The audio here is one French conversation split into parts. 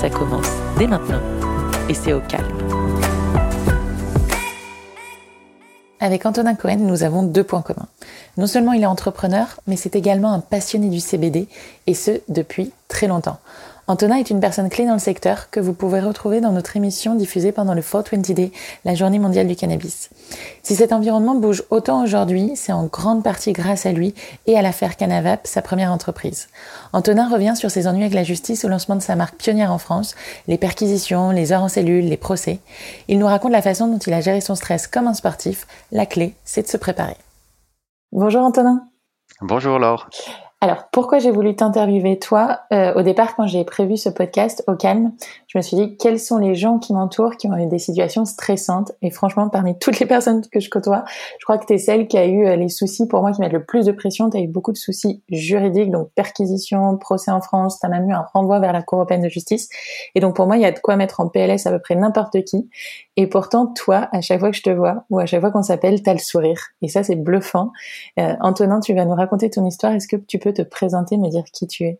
Ça commence dès maintenant et c'est au calme. Avec Antonin Cohen, nous avons deux points communs. Non seulement il est entrepreneur, mais c'est également un passionné du CBD, et ce, depuis très longtemps. Antonin est une personne clé dans le secteur que vous pouvez retrouver dans notre émission diffusée pendant le 420 Day, la journée mondiale du cannabis. Si cet environnement bouge autant aujourd'hui, c'est en grande partie grâce à lui et à l'affaire Canavap, sa première entreprise. Antonin revient sur ses ennuis avec la justice au lancement de sa marque pionnière en France, les perquisitions, les heures en cellule, les procès. Il nous raconte la façon dont il a géré son stress comme un sportif. La clé, c'est de se préparer. Bonjour Antonin. Bonjour Laure. Alors, pourquoi j'ai voulu t'interviewer toi euh, Au départ, quand j'ai prévu ce podcast au calme, je me suis dit quels sont les gens qui m'entourent qui ont eu des situations stressantes? Et franchement, parmi toutes les personnes que je côtoie, je crois que tu es celle qui a eu euh, les soucis pour moi qui mettent le plus de pression. Tu eu beaucoup de soucis juridiques, donc perquisition, procès en France, tu as même eu un renvoi vers la Cour européenne de justice. Et donc pour moi, il y a de quoi mettre en PLS à peu près n'importe qui. Et pourtant, toi, à chaque fois que je te vois ou à chaque fois qu'on s'appelle, tu as le sourire. Et ça, c'est bluffant. Euh, Antonin, tu vas nous raconter ton histoire. Est-ce que tu peux te présenter, me dire qui tu es?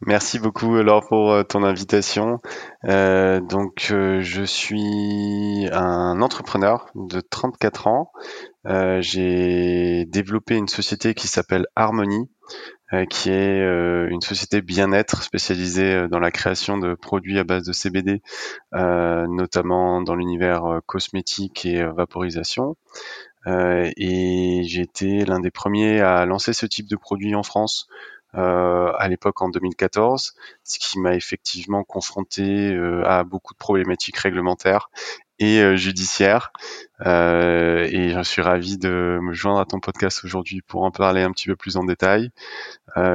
Merci beaucoup Laure pour euh, ton invitation. Euh, donc euh, je suis un entrepreneur de 34 ans. J'ai développé une société qui s'appelle Harmony, qui est une société bien-être spécialisée dans la création de produits à base de CBD, notamment dans l'univers cosmétique et vaporisation. et j'ai été l'un des premiers à lancer ce type de produit en France euh, à l'époque en 2014, ce qui m'a effectivement confronté euh, à beaucoup de problématiques réglementaires et euh, judiciaires. et je suis ravi de me joindre à ton podcast aujourd'hui pour en parler un petit peu plus en détail.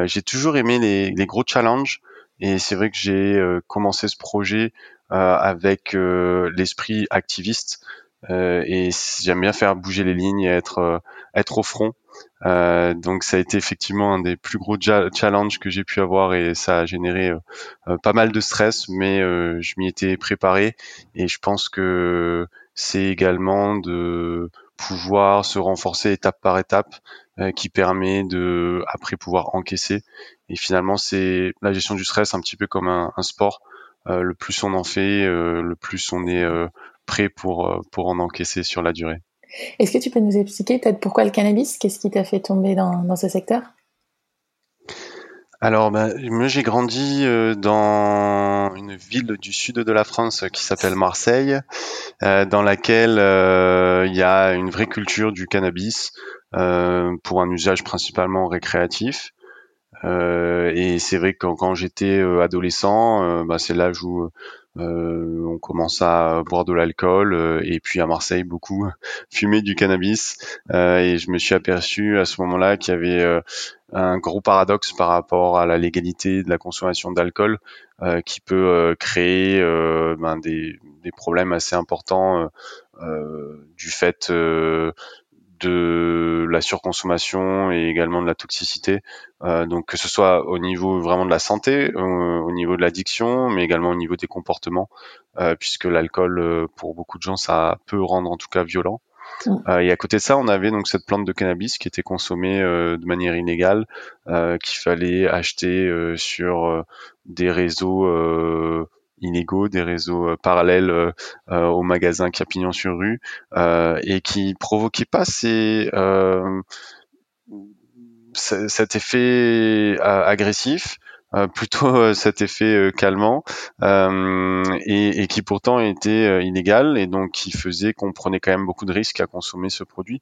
j'ai toujours aimé les, les, gros challenges et c'est vrai que j'ai commencé ce projet avec l'esprit activiste. et j'aime bien faire bouger les lignes et être être au front euh, donc ça a été effectivement un des plus gros challenges que j'ai pu avoir et ça a généré euh, euh, pas mal de stress, mais je m'y étais préparé et je pense que c'est également de pouvoir se renforcer étape par étape qui permet de après pouvoir encaisser. Et finalement c'est la gestion du stress un petit peu comme un, un sport. Le plus on en fait le plus on est prêt pour pour en encaisser sur la durée est-ce que tu peux nous expliquer peut-être pourquoi le cannabis? Qu'est-ce qui t'a fait tomber dans, ce secteur? Alors, bah, moi j'ai grandi euh, dans une ville du sud de la France qui s'appelle Marseille, euh, dans laquelle euh, il y a une vraie culture du cannabis pour un usage principalement récréatif. et c'est vrai que quand, j'étais adolescent, bah, c'est l'âge où on commence à boire de l'alcool euh, et puis à Marseille beaucoup fumer du cannabis. Euh, et je me suis aperçu à ce moment-là qu'il y avait un gros paradoxe par rapport à la légalité de la consommation d'alcool qui peut créer ben, des, problèmes assez importants du fait de la surconsommation et également de la toxicité. Euh, donc que ce soit au niveau vraiment de la santé, euh, au niveau de l'addiction, mais également au niveau des comportements, euh, puisque l'alcool, pour beaucoup de gens, ça peut rendre en tout cas violent. Mm. et à côté de ça, on avait donc cette plante de cannabis qui était consommée de manière illégale, qu'il fallait acheter sur des réseaux inégaux, des réseaux euh, parallèles euh, euh, aux magasins pignon sur rue et qui provoquaient pas cet effet agressif plutôt cet effet calmant et, et, qui pourtant était illégal et donc qui faisait qu'on prenait quand même beaucoup de risques à consommer ce produit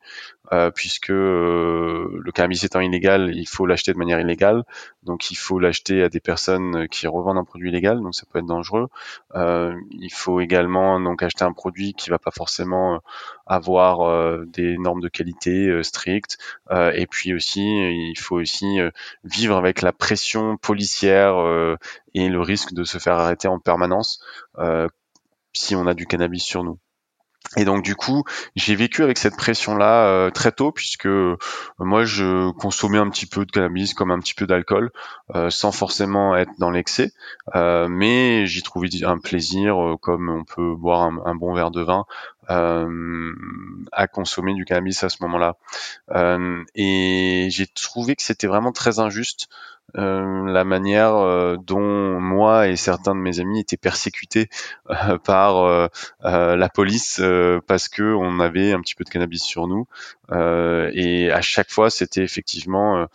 puisque le cannabis étant illégal, il faut l'acheter de manière illégale, donc il faut l'acheter à des personnes qui revendent un produit illégal, donc ça peut être dangereux. il faut également donc acheter un produit qui va pas forcément avoir des normes de qualité strictes et puis aussi il faut aussi vivre avec la pression policière et le risque de se faire arrêter en permanence si on a du cannabis sur nous. Et donc du coup, j'ai vécu avec cette pression-là euh, très tôt, puisque euh, moi je consommais un petit peu de cannabis comme un petit peu d'alcool, euh, sans forcément être dans l'excès, mais j'y trouvais un plaisir, comme on peut boire un, un, bon verre de vin, à consommer du cannabis à ce moment-là. et j'ai trouvé que c'était vraiment très injuste euh, la manière euh, dont moi et certains de mes amis étaient persécutés euh, par la police parce que on avait un petit peu de cannabis sur nous et à chaque fois c'était effectivement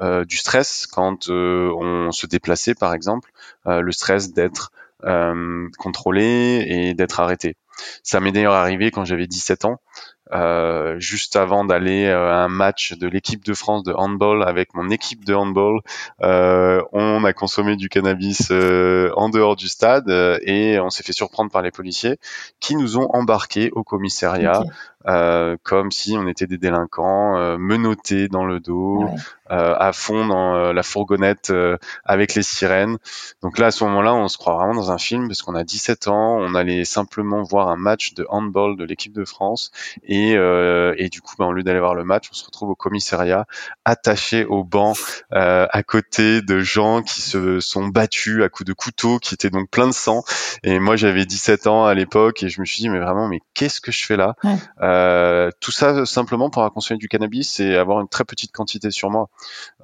du stress quand on se déplaçait par exemple le stress d'être contrôlé et d'être arrêté. Ça m'est d'ailleurs arrivé quand j'avais 17 ans. Euh, juste avant d'aller euh, à un match de l'équipe de France de handball avec mon équipe de handball, euh, on a consommé du cannabis en dehors du stade et on s'est fait surprendre par les policiers qui nous ont embarqués au commissariat euh, comme si on était des délinquants, euh, menottés dans le dos, euh, à fond dans la fourgonnette avec les sirènes. Donc là, à ce moment-là, on se croit vraiment dans un film parce qu'on a 17 ans, on allait simplement voir un match de handball de l'équipe de France et, et du coup, bah, au lieu d'aller voir le match, on se retrouve au commissariat, attaché au banc, à côté de gens qui se sont battus à coups de couteau, qui étaient donc plein de sang. Et moi, j'avais 17 ans à l'époque et je me suis dit, mais vraiment, mais qu'est-ce que je fais là? Euh, tout ça simplement pour consommer du cannabis et avoir une très petite quantité sur moi.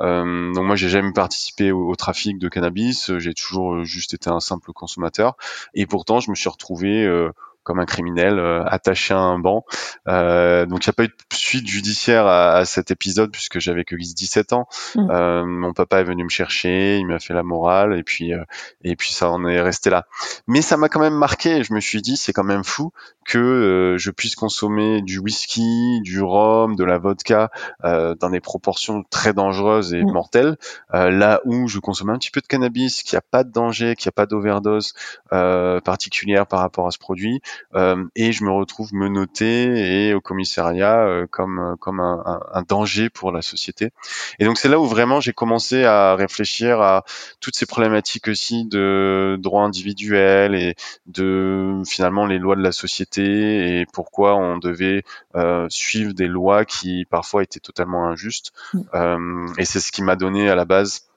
Euh, donc moi j'ai jamais participé au, trafic de cannabis, j'ai toujours juste été un simple consommateur et pourtant je me suis retrouvé euh, comme un criminel euh, attaché à un banc. Euh, donc il n'y a pas eu de suite judiciaire à, à cet épisode puisque j'avais que 17 ans. Mm. Euh, mon papa est venu me chercher, il m'a fait la morale et puis euh, et puis ça en est resté là. Mais ça m'a quand même marqué. Je me suis dit c'est quand même fou que euh, je puisse consommer du whisky, du rhum, de la vodka dans des proportions très dangereuses et mm. mortelles, là où je consomme un petit peu de cannabis, qui a pas de danger, qui a pas d'overdose particulière par rapport à ce produit, euh, et je me retrouve menotté et au commissariat euh, comme comme un, un, danger pour la société. Et donc c'est là où vraiment j'ai commencé à réfléchir à toutes ces problématiques aussi de droit individuel et de finalement les lois de la société et pourquoi on devait euh, suivre des lois qui parfois étaient totalement injustes. Mm. Euh, et c'est ce qui m'a donné à la base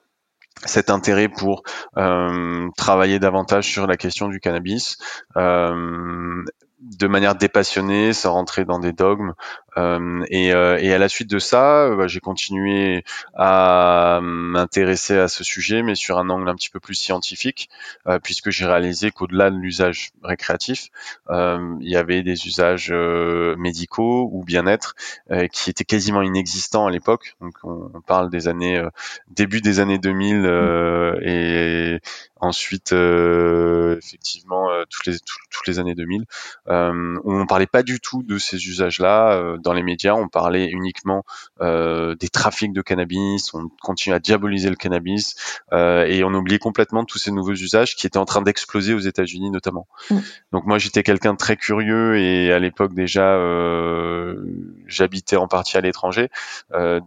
cet intérêt pour euh, travailler davantage sur la question du cannabis euh, de manière dépassionnée, sans rentrer dans des dogmes, euh, et, euh, et, à la suite de ça, euh, bah, j'ai continué à m'intéresser à ce sujet, mais sur un angle un petit peu plus scientifique, puisque j'ai réalisé qu'au-delà de l'usage récréatif, il y avait des usages médicaux ou bien-être qui étaient quasiment inexistants à l'époque. Donc on, parle des années début des années 2000 et ensuite effectivement toutes les toutes les années 2000 où on parlait pas du tout de ces usages-là dans les médias, on parlait uniquement euh, des trafics de cannabis, on continue à diaboliser le cannabis euh, et on oubliait complètement tous ces nouveaux usages qui étaient en train d'exploser aux États-Unis notamment. Mm. Donc moi j'étais quelqu'un de très curieux et à l'époque déjà euh, j'habitais en partie à l'étranger,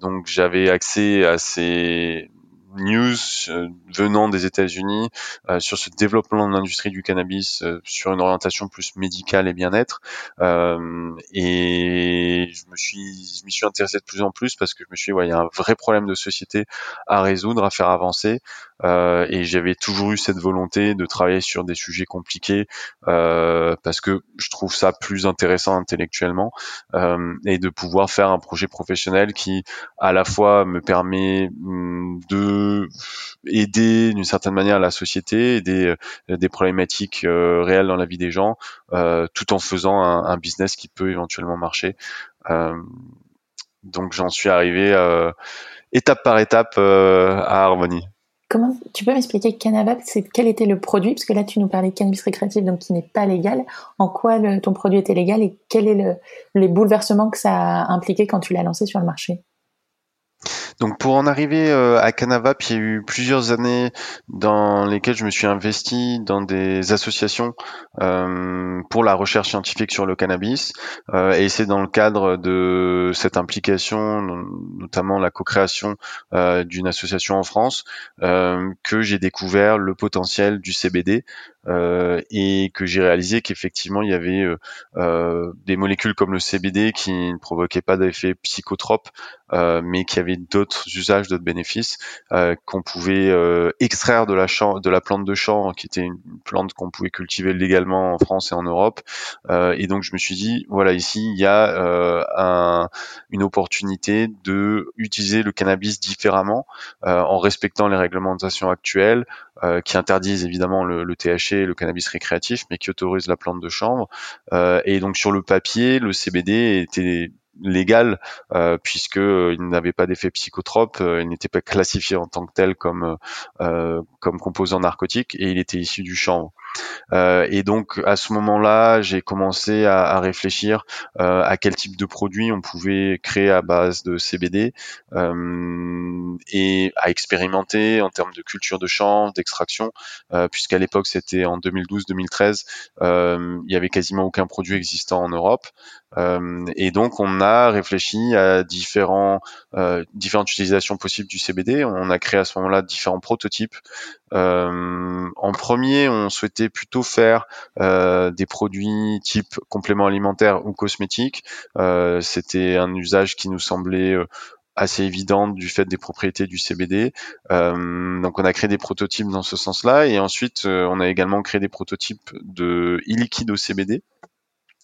donc j'avais accès à ces news euh, venant des États-Unis euh, sur ce développement de l'industrie du cannabis euh, sur une orientation plus médicale et bien-être. et je me suis, je m'y suis intéressé de plus en plus parce que je me suis dit, ouais, il y a un vrai problème de société à résoudre, à faire avancer. Et j'avais toujours eu cette volonté de travailler sur des sujets compliqués parce que je trouve ça plus intéressant intellectuellement et de pouvoir faire un projet professionnel qui à la fois me permet hum, de aider d'une certaine manière la société, aider des problématiques réelles dans la vie des gens, tout en faisant un, business qui peut éventuellement marcher. donc j'en suis arrivé étape par étape à Harmonie. Comment tu peux m'expliquer Cannabis, c'est quel était le produit? Parce que là tu nous parlais de cannabis récréatif donc qui n'est pas légal. En quoi ton produit était légal et quels est le, les bouleversements que ça a impliqué quand tu l'as lancé sur le marché? Donc pour en arriver euh, à Canavap, il y a eu plusieurs années dans lesquelles je me suis investi dans des associations euh, pour la recherche scientifique sur le cannabis. Euh, et c'est dans le cadre de cette implication, notamment la co-création d'une association en France, que j'ai découvert le potentiel du CBD euh, et que j'ai réalisé qu'effectivement il y avait euh, euh, des molécules comme le CBD qui ne provoquaient pas d'effet psychotrope, mais qui avaient d'autres usages, d'autres bénéfices, qu'on pouvait extraire de la, de la plante de champ, qui était une plante qu'on pouvait cultiver légalement en France et en Europe. et donc je me suis dit, voilà, ici il y a un, une opportunité de utiliser le cannabis différemment, en respectant les réglementations actuelles, qui interdisent évidemment le, le THC le cannabis récréatif, mais qui autorise la plante de chambre. Euh, et donc sur le papier, le CBD était légal euh, puisque euh, il n'avait pas d'effet psychotrope, il n'était pas classifié en tant que tel comme comme composant narcotique et il était issu du chanvre. Euh, et donc à ce moment-là, j'ai commencé à, réfléchir euh, à quel type de produit on pouvait créer à base de CBD euh, et à expérimenter en termes de culture de champ, d'extraction, puisqu'à l'époque c'était en 2012-2013, il y avait quasiment aucun produit existant en Europe. Et donc on a réfléchi à différents, différentes utilisations possibles du CBD. On a créé à ce moment-là différents prototypes en premier, on souhaitait plutôt faire euh, des produits type complément alimentaire ou cosmétique. Euh, c'était un usage qui nous semblait assez évident du fait des propriétés du CBD. donc on a créé des prototypes dans ce sens-là et ensuite on a également créé des prototypes de e-liquide au CBD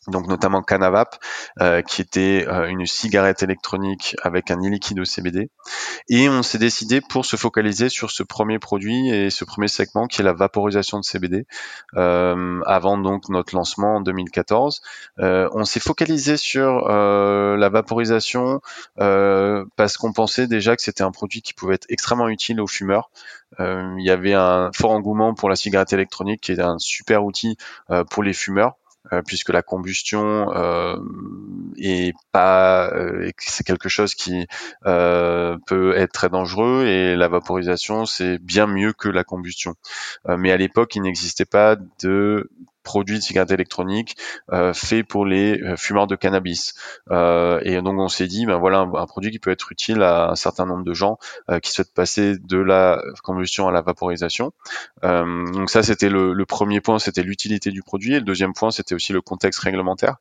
donc notamment Canavap, euh, qui était euh, une cigarette électronique avec un e-liquide au CBD. Et on s'est décidé pour se focaliser sur ce premier produit et ce premier segment qui est la vaporisation de CBD, euh, avant donc notre lancement en 2014. on s'est focalisé sur la vaporisation parce qu'on pensait déjà que c'était un produit qui pouvait être extrêmement utile aux fumeurs. il y avait un fort engouement pour la cigarette électronique qui est un super outil pour les fumeurs puisque la combustion euh, est pas euh, c'est quelque chose qui euh, peut être très dangereux et la vaporisation c'est bien mieux que la combustion. mais à l'époque, il n'existait pas de produit de cigarette électronique euh, fait pour les euh, fumeurs de cannabis. Euh, et donc on s'est dit, ben voilà un, produit qui peut être utile à un certain nombre de gens euh, qui souhaitent passer de la combustion à la vaporisation. Donc ça c'était le, le, premier point, c'était l'utilité du produit. Et le deuxième point, c'était aussi le contexte réglementaire,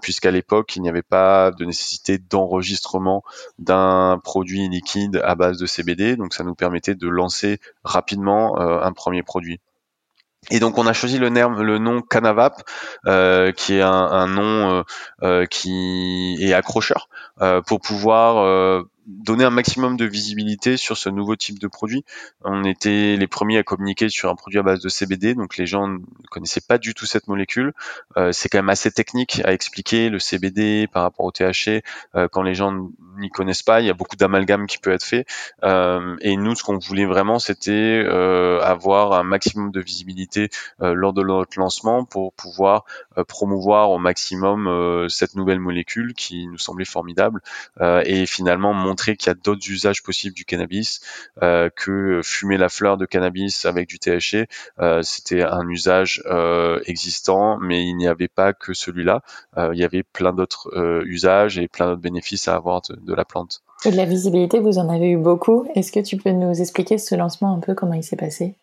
puisqu'à l'époque il n'y avait pas de nécessité d'enregistrement d'un produit liquide à base de CBD. Donc ça nous permettait de lancer rapidement un premier produit. Et donc on a choisi le, le nom Canavap, euh, qui est un, nom euh, euh, qui est accrocheur, pour pouvoir donner un maximum de visibilité sur ce nouveau type de produit. On était les premiers à communiquer sur un produit à base de CBD, donc les gens ne connaissaient pas du tout cette molécule. Euh, c'est quand même assez technique à expliquer le CBD par rapport au THC. Euh, quand les gens n'y connaissent pas, il y a beaucoup d'amalgame qui peut être fait. Euh, et nous, ce qu'on voulait vraiment, c'était avoir un maximum de visibilité lors de notre lancement pour pouvoir promouvoir au maximum cette nouvelle molécule qui nous semblait formidable et finalement qu'il y a d'autres usages possibles du cannabis, euh, que fumer la fleur de cannabis avec du THC, euh, c'était un usage euh, existant, mais il n'y avait pas que celui-là. il y avait plein d'autres usages et plein d'autres bénéfices à avoir de, la plante. Et de la visibilité, vous en avez eu beaucoup. Est-ce que tu peux nous expliquer ce lancement un peu, comment il s'est passé?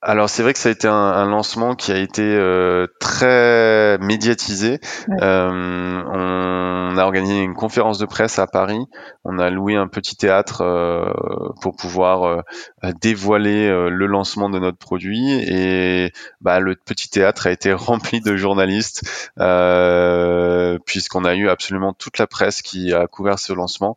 Alors c'est vrai que ça a été un, lancement qui a été euh, très médiatisé. Euh, on a organisé une conférence de presse à Paris. On a loué un petit théâtre euh, pour pouvoir dévoiler le lancement de notre produit. Et bah, le petit théâtre a été rempli de journalistes puisqu'on a eu absolument toute la presse qui a couvert ce lancement,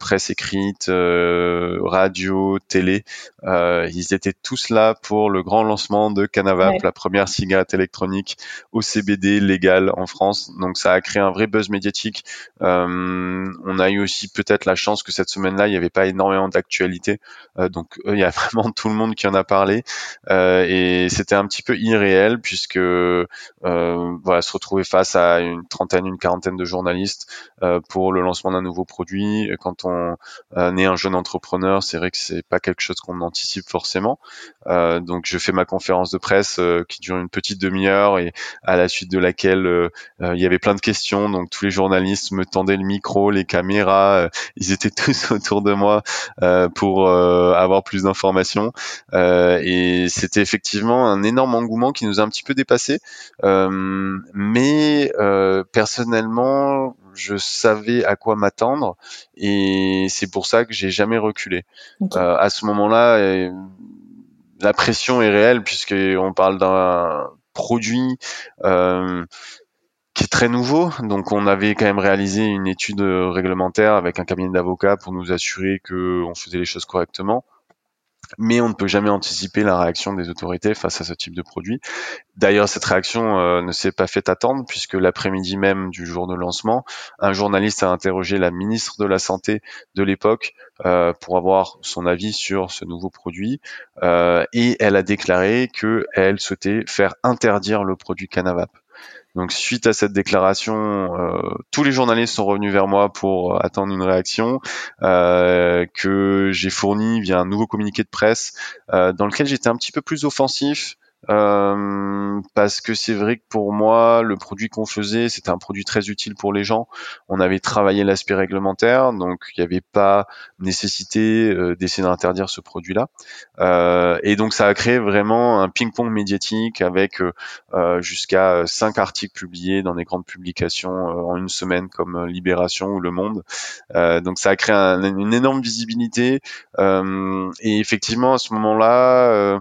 presse écrite, radio, télé. ils étaient tous là pour pour le grand lancement de Canavap, la première cigarette électronique au CBD légale en France. Donc ça a créé un vrai buzz médiatique. Euh, on a eu aussi peut-être la chance que cette semaine-là, il n'y avait pas énormément d'actualité. Euh, donc il y a vraiment tout le monde qui en a parlé. Euh, et c'était un petit peu irréel puisque euh, voilà, se retrouver face à une trentaine, une quarantaine de journalistes pour le lancement d'un nouveau produit. Quand on est un jeune entrepreneur, c'est vrai que c'est pas quelque chose qu'on anticipe forcément. donc je fais ma conférence de presse qui dure une petite demi-heure et à la suite de laquelle il y avait plein de questions. Donc tous les journalistes me tendaient le micro, les caméras, ils étaient tous autour de moi pour avoir plus d'informations. et c'était effectivement un énorme engouement qui nous a un petit peu dépassé. mais personnellement, je savais à quoi m'attendre et c'est pour ça que j'ai jamais reculé. Euh, à ce moment-là, euh, la pression est réelle puisqu'on parle d'un produit euh, qui est très nouveau. Donc, on avait quand même réalisé une étude réglementaire avec un cabinet d'avocats pour nous assurer qu'on faisait les choses correctement mais on ne peut jamais anticiper la réaction des autorités face à ce type de produit. D'ailleurs, cette réaction euh, ne s'est pas fait attendre puisque l'après-midi même du jour de lancement, un journaliste a interrogé la ministre de la Santé de l'époque euh, pour avoir son avis sur ce nouveau produit euh, et elle a déclaré qu'elle souhaitait faire interdire le produit Canavap. Donc suite à cette déclaration, euh, tous les journalistes sont revenus vers moi pour euh, attendre une réaction euh, que j'ai fournie via un nouveau communiqué de presse dans lequel j'étais un petit peu plus offensif euh, parce que c'est vrai que pour moi, le produit qu'on faisait, c'était un produit très utile pour les gens. On avait travaillé l'aspect réglementaire, donc il n'y avait pas nécessité euh, d'essayer d'interdire ce produit-là. Euh, et donc ça a créé vraiment un ping-pong médiatique avec euh, jusqu'à cinq articles publiés dans des grandes publications en une semaine comme Libération ou Le Monde. donc ça a créé une énorme visibilité. et effectivement, à ce moment-là,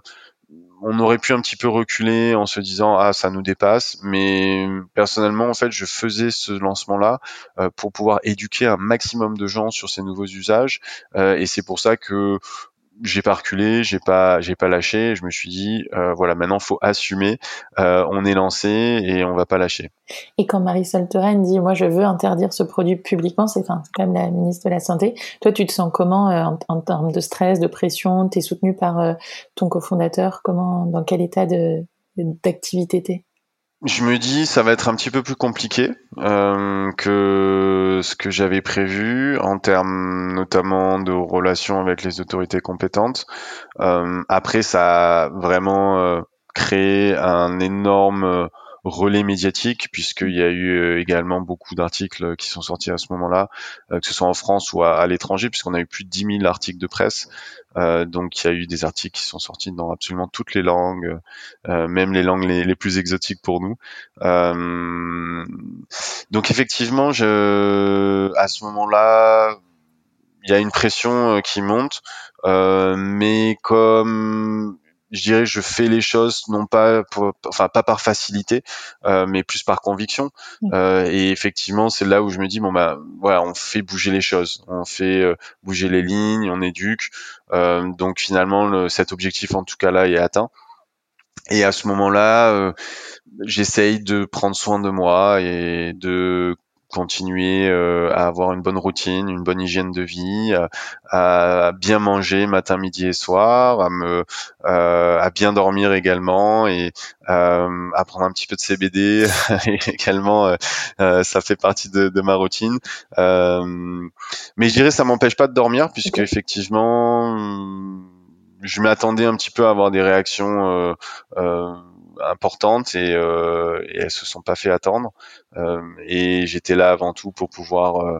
on aurait pu un petit peu reculer en se disant ah ça nous dépasse, mais personnellement en fait je faisais ce lancement-là euh, pour pouvoir éduquer un maximum de gens sur ces nouveaux usages. Euh, et c'est pour ça que j'ai pas reculé, j'ai pas, j'ai pas lâché. Je me suis dit, euh, voilà, maintenant faut assumer. Euh, on est lancé et on va pas lâcher. Et quand Marisol Touraine dit, moi, je veux interdire ce produit publiquement, c'est quand même la ministre de la santé. Toi, tu te sens comment euh, en, termes de stress, de pression? T'es soutenu par ton cofondateur? Comment, dans quel état de d'activité t'es? Je me dis ça va être un petit peu plus compliqué euh, que ce que j'avais prévu en termes notamment de relations avec les autorités compétentes. Euh, après, ça a vraiment euh, créé un énorme relais médiatique puisqu'il y a eu euh, également beaucoup d'articles qui sont sortis à ce moment-là, euh, que ce soit en France ou à, l'étranger, puisqu'on a eu plus de 10 000 articles de presse. Euh, donc il y a eu des articles qui sont sortis dans absolument toutes les langues, même les langues les, plus exotiques pour nous. donc effectivement, je, à ce moment-là, il y a une pression qui monte, mais comme je dirais je fais les choses non pas pour, enfin pas par facilité euh, mais plus par conviction. Mmh. euh, et effectivement c'est là où je me dis bon bah voilà on fait bouger les choses. On fait euh, bouger les lignes on éduque. Euh, donc finalement le, cet objectif en tout cas là est atteint. Et à ce moment là euh, j'essaye de prendre soin de moi et de continuer euh, à avoir une bonne routine, une bonne hygiène de vie, à, bien manger matin, midi et soir, à me euh, à bien dormir également et euh, à prendre un petit peu de CBD également. ça fait partie de, de ma routine. mais je dirais ça m'empêche pas de dormir puisque effectivement je m'attendais un petit peu à avoir des réactions euh, importantes et, euh, et elles se sont pas fait attendre. Euh, et j'étais là avant tout pour pouvoir euh,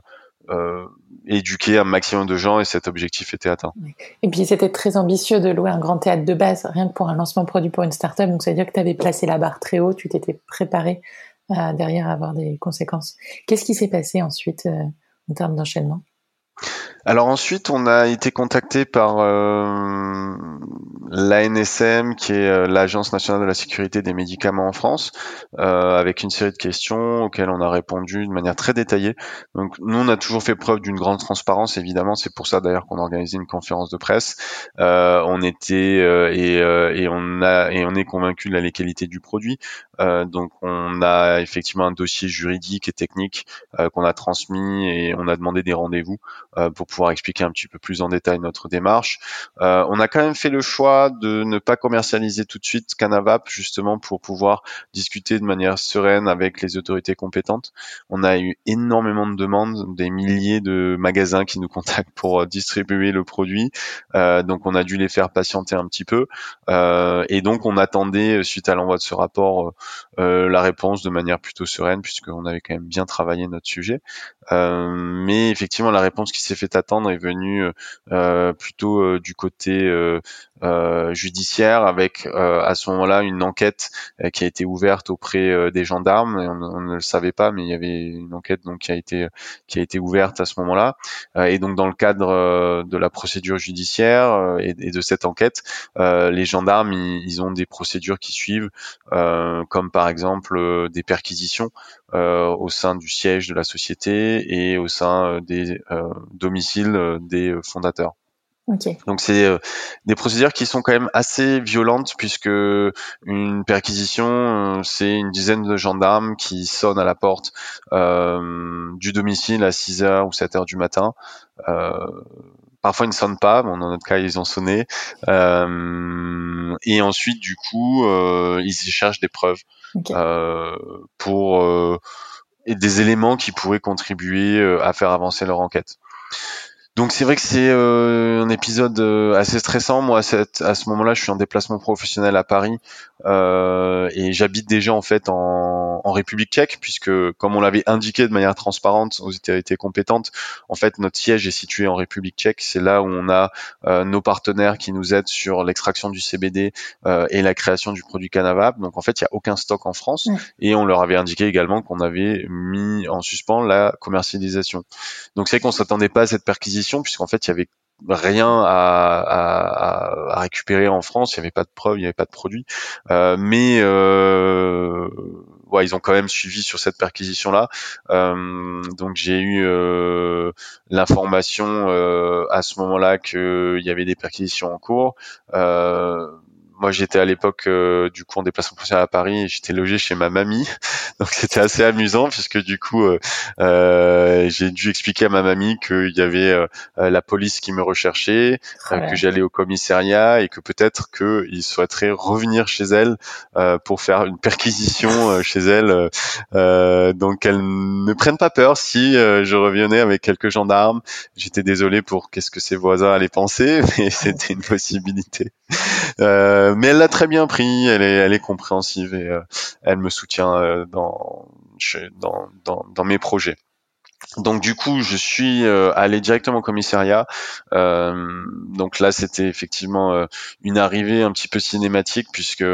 euh, éduquer un maximum de gens et cet objectif était atteint. Et puis c'était très ambitieux de louer un grand théâtre de base, rien que pour un lancement produit pour une startup. Donc ça veut dire que tu avais placé la barre très haut, tu t'étais préparé à derrière avoir des conséquences. Qu'est-ce qui s'est passé ensuite en termes d'enchaînement? Alors ensuite, on a été contacté par euh, l'ANSM, qui est euh, l'Agence nationale de la sécurité des médicaments en France, euh, avec une série de questions auxquelles on a répondu de manière très détaillée. Donc nous, on a toujours fait preuve d'une grande transparence, évidemment. C'est pour ça d'ailleurs qu'on a organisé une conférence de presse. Euh, on était euh, et, et, on a et on est convaincu de la qualité du produit. Donc on a effectivement un dossier juridique et technique qu'on a transmis et on a demandé des rendez-vous pour pouvoir expliquer un petit peu plus en détail notre démarche. Euh, on a quand même fait le choix de ne pas commercialiser tout de suite Canavap justement pour pouvoir discuter de manière sereine avec les autorités compétentes. On a eu énormément de demandes, des milliers de magasins qui nous contactent pour euh, distribuer le produit, euh, donc on a dû les faire patienter un petit peu et donc on attendait suite à l'envoi de ce rapport la réponse de manière plutôt sereine puisqu'on avait quand même bien travaillé notre sujet. mais effectivement la réponse qui s'est fait attendre est venu euh, plutôt euh, du côté euh, judiciaire avec à ce moment-là une enquête qui a été ouverte auprès des gendarmes. On, ne le savait pas, mais il y avait une enquête donc qui a été qui a été ouverte à ce moment-là. et donc dans le cadre de la procédure judiciaire et, de cette enquête, les gendarmes ils, ont des procédures qui suivent, comme par exemple des perquisitions au sein du siège de la société et au sein des domiciles euh, des euh, fondateurs. Donc c'est euh, des procédures qui sont quand même assez violentes puisque une perquisition c'est une dizaine de gendarmes qui sonnent à la porte du domicile à 6 h ou 7 h du matin. Parfois ils ne sonnent pas, bon, dans notre cas ils ont sonné. et ensuite du coup ils y cherchent des preuves pour des éléments qui pourraient contribuer à faire avancer leur enquête. Donc c'est vrai que c'est euh, un épisode euh, assez stressant. Moi, à, à ce moment-là, je suis en déplacement professionnel à Paris euh, et j'habite déjà en fait en, en, République tchèque, puisque comme on l'avait indiqué de manière transparente aux autorités compétentes, en fait notre siège est situé en République tchèque. C'est là où on a euh, nos partenaires qui nous aident sur l'extraction du CBD euh, et la création du produit Canavap. Donc en fait, il n'y a aucun stock en France et on leur avait indiqué également qu'on avait mis en suspens la commercialisation. Donc c'est qu'on s'attendait pas à cette perquisition, puisqu'en fait il y avait rien à, à, à, récupérer en France. Il n'y avait pas de preuves, il n'y avait pas de produits. Euh, mais euh, ouais, ils ont quand même suivi sur cette perquisition-là. Euh, donc j'ai eu euh, l'information euh, à ce moment-là qu'il y avait des perquisitions en cours. Euh, moi j'étais à l'époque euh, du coup en déplacement professionnel à Paris et j'étais logé chez ma mamie. Donc c'était assez amusant puisque du coup euh, euh j'ai dû expliquer à ma mamie qu'il y avait euh, la police qui me recherchait que j'allais au commissariat et que peut-être qu'il souhaiterait revenir chez elle pour faire une perquisition chez elle donc qu'elle ne prenne pas peur si je revenais avec quelques gendarmes. J'étais désolé pour qu'est-ce que ses voisins allaient penser mais c'était une possibilité. Euh, mais elle l'a très bien pris, elle est, elle est compréhensive et euh, elle me soutient euh, dans, dans, dans, dans, mes projets. Donc du coup, je suis allé directement au commissariat. donc là, c'était effectivement une arrivée un petit peu cinématique puisque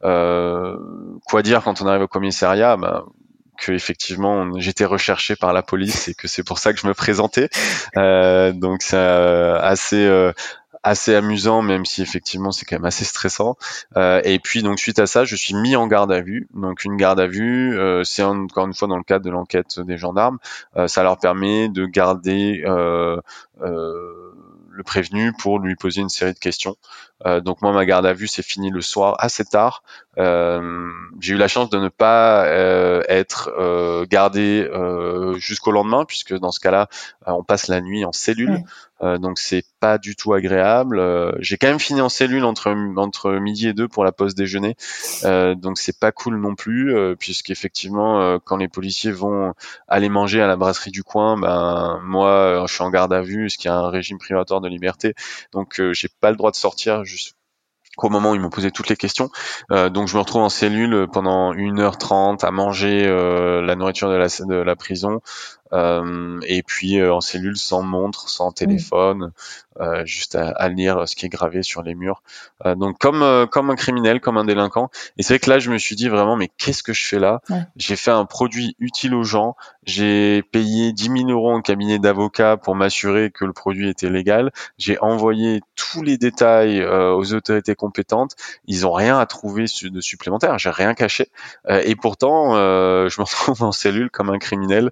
quoi dire quand on arrive au commissariat bah, que effectivement j'étais recherché par la police et que c'est pour ça que je me présentais. Euh, donc c'est assez assez amusant, même si effectivement c'est quand même assez stressant. Euh, et puis donc suite à ça, je suis mis en garde à vue. Donc une garde à vue, euh, c'est encore une fois dans le cadre de l'enquête des gendarmes, euh, ça leur permet de garder euh, euh, le prévenu pour lui poser une série de questions. Euh, donc moi, ma garde à vue s'est finie le soir assez tard. Euh, j'ai eu la chance de ne pas euh, être euh, gardé euh, jusqu'au lendemain, puisque dans ce cas-là, on passe la nuit en cellule. donc c'est pas du tout agréable. j'ai quand même fini en cellule entre entre midi et deux pour la pause déjeuner. donc c'est pas cool non plus, puisqu'effectivement, quand les policiers vont aller manger à la brasserie du coin, ben moi, je suis en garde à vue, ce qui est un régime privatoire de liberté. Donc j'ai pas le droit de sortir jusqu'au moment où ils m'ont posé toutes les questions. Euh, donc je me retrouve en cellule pendant 1h30 à manger euh, la nourriture de la prison et puis en cellule sans montre, sans téléphone, juste à, lire ce qui est gravé sur les murs. donc comme comme un criminel, comme un délinquant. Et c'est vrai que là, je me suis dit vraiment, mais qu'est-ce que je fais là? J'ai fait un produit utile aux gens. J'ai payé 10 000 euros en cabinet d'avocat pour m'assurer que le produit était légal. J'ai envoyé tous les détails aux autorités compétentes. Ils ont rien à trouver de supplémentaire. J'ai rien caché. et pourtant, je me retrouve en cellule comme un criminel.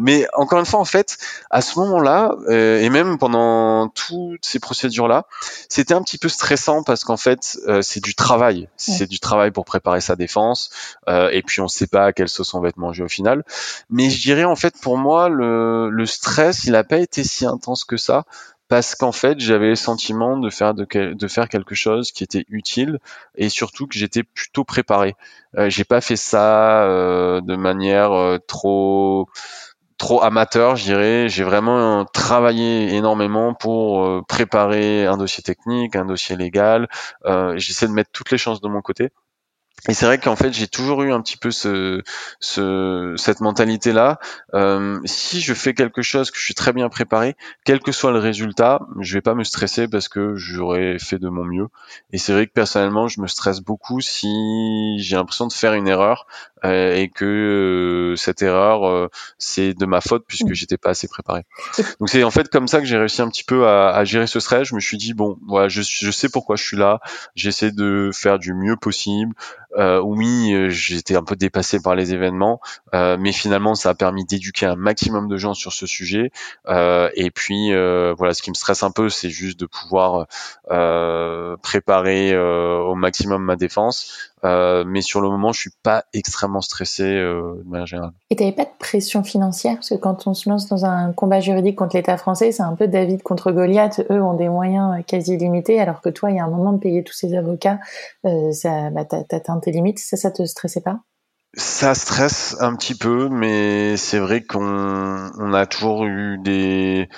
Mais encore une fois, en fait, à ce moment-là, et même pendant toutes ces procédures-là, c'était un petit peu stressant parce qu'en fait, euh, c'est du travail. C'est du travail pour préparer sa défense. Euh, et puis, on ne sait pas à quelle sauce on va être mangé au final. Mais je dirais, en fait, pour moi, le, le stress, il n'a pas été si intense que ça parce qu'en fait j'avais le sentiment de faire de, de, faire quelque chose qui était utile et surtout que j'étais plutôt préparé. Euh, j'ai pas fait ça euh, de manière euh, trop trop amateur, je. J'ai vraiment travaillé énormément pour euh, préparer un dossier technique, un dossier légal. Euh, J'essaie de mettre toutes les chances de mon côté. Et c'est vrai qu'en fait, j'ai toujours eu un petit peu ce, ce cette mentalité-là. Euh, si je fais quelque chose que je suis très bien préparé, quel que soit le résultat, je vais pas me stresser parce que j'aurais fait de mon mieux. Et c'est vrai que personnellement, je me stresse beaucoup si j'ai l'impression de faire une erreur euh, et que euh, cette erreur, euh, c'est de ma faute puisque j'étais pas assez préparé. Donc c'est en fait comme ça que j'ai réussi un petit peu à, à, gérer ce stress. Je me suis dit bon, voilà, je, je sais pourquoi je suis là. J'essaie de faire du mieux possible. Euh, oui, euh, j'étais un peu dépassé par les événements, euh, mais finalement, ça a permis d'éduquer un maximum de gens sur ce sujet. et puis, voilà, ce qui me stresse un peu, c'est juste de pouvoir préparer au maximum ma défense. Mais sur le moment, je suis pas extrêmement stressé de manière générale. Et t'avais pas de pression financière? Parce que quand on se lance dans un combat juridique contre l'État français, c'est un peu David contre Goliath. Eux ont des moyens quasi limités, alors que toi, il y a un moment de payer tous ces avocats, ça, bah, t'as tes limites, ça, ça te stressait pas? Ça stresse un petit peu, mais c'est vrai qu'on a toujours eu des,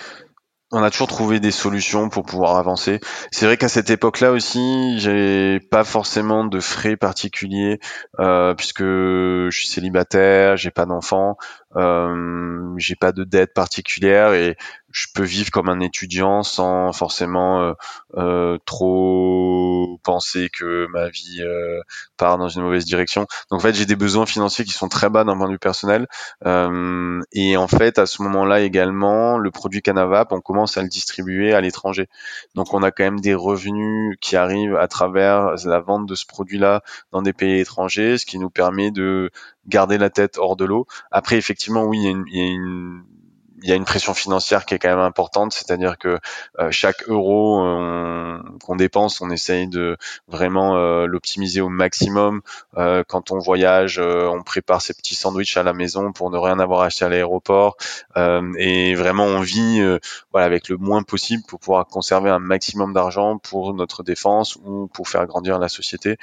on a toujours trouvé des solutions pour pouvoir avancer. C'est vrai qu'à cette époque-là aussi, j'ai pas forcément de frais particuliers euh, puisque je suis célibataire, j'ai pas d'enfant, euh, j'ai pas de dette particulière et je peux vivre comme un étudiant sans forcément euh, euh, trop penser que ma vie euh, part dans une mauvaise direction. Donc en fait, j'ai des besoins financiers qui sont très bas d'un point de vue personnel. Euh, et en fait, à ce moment-là également, le produit Canavap, on commence à le distribuer à l'étranger. Donc on a quand même des revenus qui arrivent à travers la vente de ce produit-là dans des pays étrangers, ce qui nous permet de garder la tête hors de l'eau. Après, effectivement, oui, il y a une, il y a une pression financière qui est quand même importante, c'est-à-dire que euh, chaque euro euh, qu'on dépense, on essaye de vraiment euh, l'optimiser au maximum. quand on voyage, on prépare ses petits sandwichs à la maison pour ne rien avoir acheté à l'aéroport, et vraiment on vit voilà avec le moins possible pour pouvoir conserver un maximum d'argent pour notre défense ou pour faire grandir la société.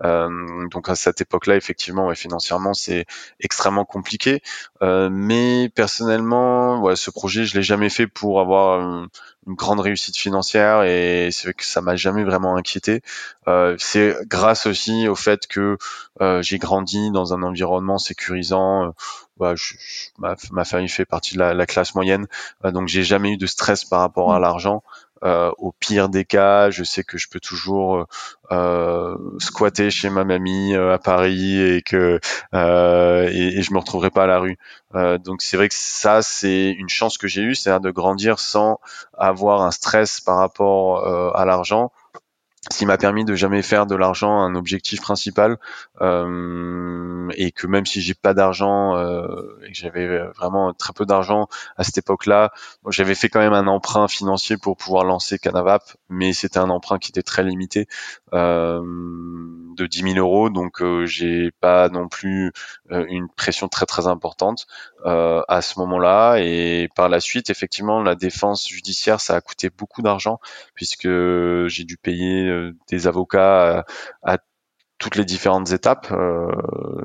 donc à cette époque-là, effectivement, financièrement, c'est extrêmement compliqué, mais personnellement ce projet, je l'ai jamais fait pour avoir une, grande réussite financière et c'est vrai que ça m'a jamais vraiment inquiété. Euh, c'est grâce aussi au fait que euh, j'ai grandi dans un environnement sécurisant. Euh, ma, famille fait partie de la, classe moyenne, donc j'ai jamais eu de stress par rapport à mmh. l'argent. Euh, au pire des cas, je sais que je peux toujours euh, squatter chez ma mamie euh, à Paris et que et, je me retrouverai pas à la rue. donc c'est vrai que ça c'est une chance que j'ai eue, c'est de grandir sans avoir un stress par rapport à l'argent ce qui m'a permis de jamais faire de l'argent un objectif principal euh, et que même si j'ai pas d'argent euh, et que j'avais vraiment très peu d'argent à cette époque-là, j'avais fait quand même un emprunt financier pour pouvoir lancer Canavap, mais c'était un emprunt qui était très limité euh, de 10 000 euros, donc euh, j'ai pas non plus euh, une pression très très importante euh, à ce moment-là. Et par la suite effectivement la défense judiciaire ça a coûté beaucoup d'argent puisque j'ai dû payer euh, des avocats à, toutes les différentes étapes euh,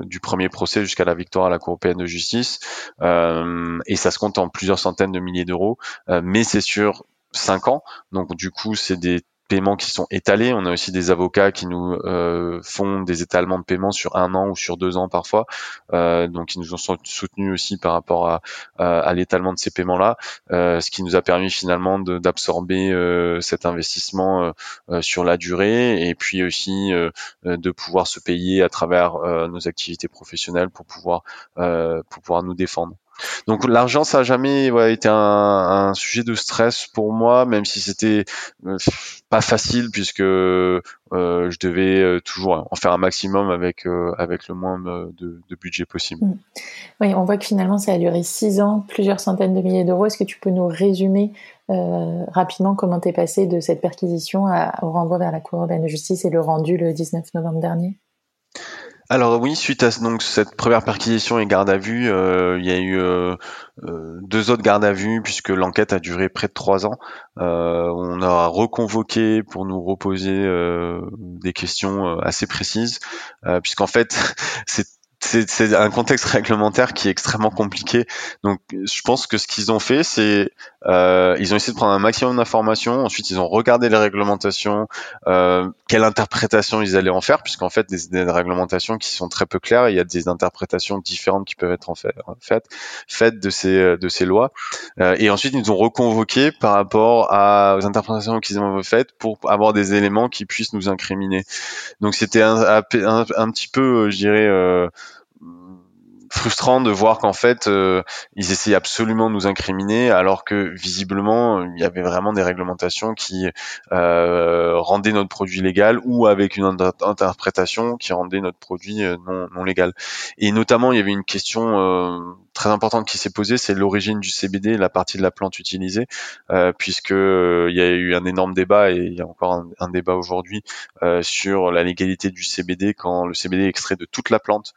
du premier procès jusqu'à la victoire à la Cour européenne de justice. Euh, et ça se compte en plusieurs centaines de milliers d'euros. Mais c'est sur cinq ans. Donc du coup c'est des paiements qui sont étalés. On a aussi des avocats qui nous euh, font des étalements de paiement sur un an ou sur deux ans parfois, euh, donc ils nous ont soutenus aussi par rapport à, à, l'étalement de ces paiements-là, euh, ce qui nous a permis finalement d'absorber euh, cet investissement euh, sur la durée et puis aussi de pouvoir se payer à travers nos activités professionnelles pour pouvoir pour pouvoir nous défendre. Donc l'argent, ça a jamais été un, sujet de stress pour moi, même si c'était euh, pas facile puisque euh, je devais euh, toujours en faire un maximum avec avec le moins de, budget possible. Mm. Oui, on voit que finalement ça a duré six ans, plusieurs centaines de milliers d'euros. Est-ce que tu peux nous résumer rapidement comment t'es passé de cette perquisition au renvoi vers la Cour européenne de justice et le rendu le 19 novembre dernier? Alors oui, suite à cette première perquisition et garde à vue, euh, il y a eu euh, euh, deux autres gardes à vue puisque l'enquête a duré près de trois ans. on a reconvoqué pour nous reposer des questions assez précises, puisqu'en fait c'est c'est un contexte réglementaire qui est extrêmement compliqué. Donc, je pense que ce qu'ils ont fait, c'est euh, ils ont essayé de prendre un maximum d'informations. Ensuite, ils ont regardé les réglementations, euh, quelle interprétation ils allaient en faire, puisqu'en fait, des, des, réglementations qui sont très peu claires. Il y a des interprétations différentes qui peuvent être en fait faites, de ces de ces lois. Euh, et ensuite, ils nous ont reconvoqué par rapport à, aux interprétations qu'ils ont faites pour avoir des éléments qui puissent nous incriminer. Donc, c'était un, un, un, petit peu, je dirais. Frustrant de voir qu'en fait euh, ils essayaient absolument de nous incriminer alors que visiblement il y avait vraiment des réglementations qui euh, rendaient notre produit légal ou avec une interprétation qui rendait notre produit euh, non, légal. Et notamment il y avait une question très importante qui s'est posée c'est l'origine du CBD la partie de la plante utilisée euh, puisque il y a eu un énorme débat et il y a encore un, un débat aujourd'hui sur la légalité du CBD quand le CBD est extrait de toute la plante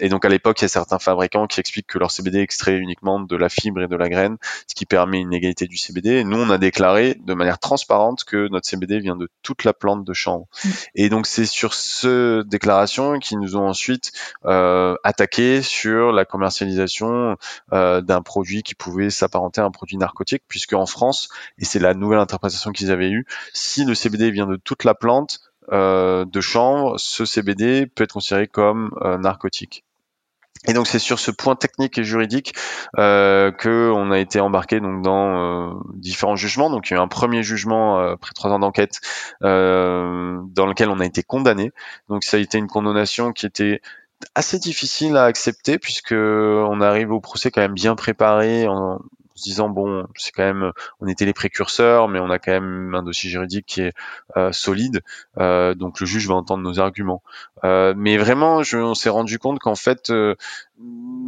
et donc à l'époque il y a certains fabricants qui expliquent que leur CBD est extrait uniquement de la fibre et de la graine, ce qui permet une égalité du CBD. nous, on a déclaré de manière transparente que notre CBD vient de toute la plante de chanvre. Mm. Et donc, c'est sur ce déclaration qu'ils nous ont ensuite euh, attaqué sur la commercialisation euh, d'un produit qui pouvait s'apparenter à un produit narcotique, puisque en France, et c'est la nouvelle interprétation qu'ils avaient eue, si le CBD vient de toute la plante, euh, de chanvre, ce CBD peut être considéré comme narcotique. Et donc c'est sur ce point technique et juridique euh, que on a été embarqué donc dans euh, différents jugements. Donc il y a eu un premier jugement euh, après trois ans d'enquête euh, dans lequel on a été condamné. Donc ça a été une condamnation qui était assez difficile à accepter puisque on arrive au procès quand même bien préparé en, se disant bon c'est quand même on était les précurseurs mais on a quand même un dossier juridique qui est euh, solide euh, donc le juge va entendre nos arguments. Euh, mais vraiment je, on s'est rendu compte qu'en fait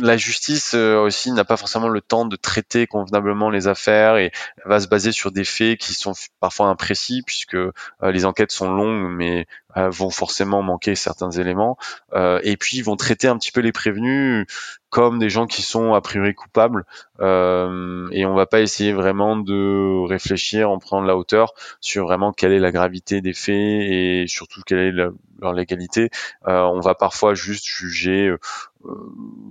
la justice aussi n'a pas forcément le temps de traiter convenablement les affaires et va se baser sur des faits qui sont parfois imprécis puisque les enquêtes sont longues mais vont forcément manquer certains éléments et puis ils vont traiter un petit peu les prévenus comme des gens qui sont a priori coupables euh, et on va pas essayer vraiment de réfléchir en prenant la hauteur sur vraiment quelle est la gravité des faits et surtout quelle est leur légalité. Euh, on va parfois juste juger euh,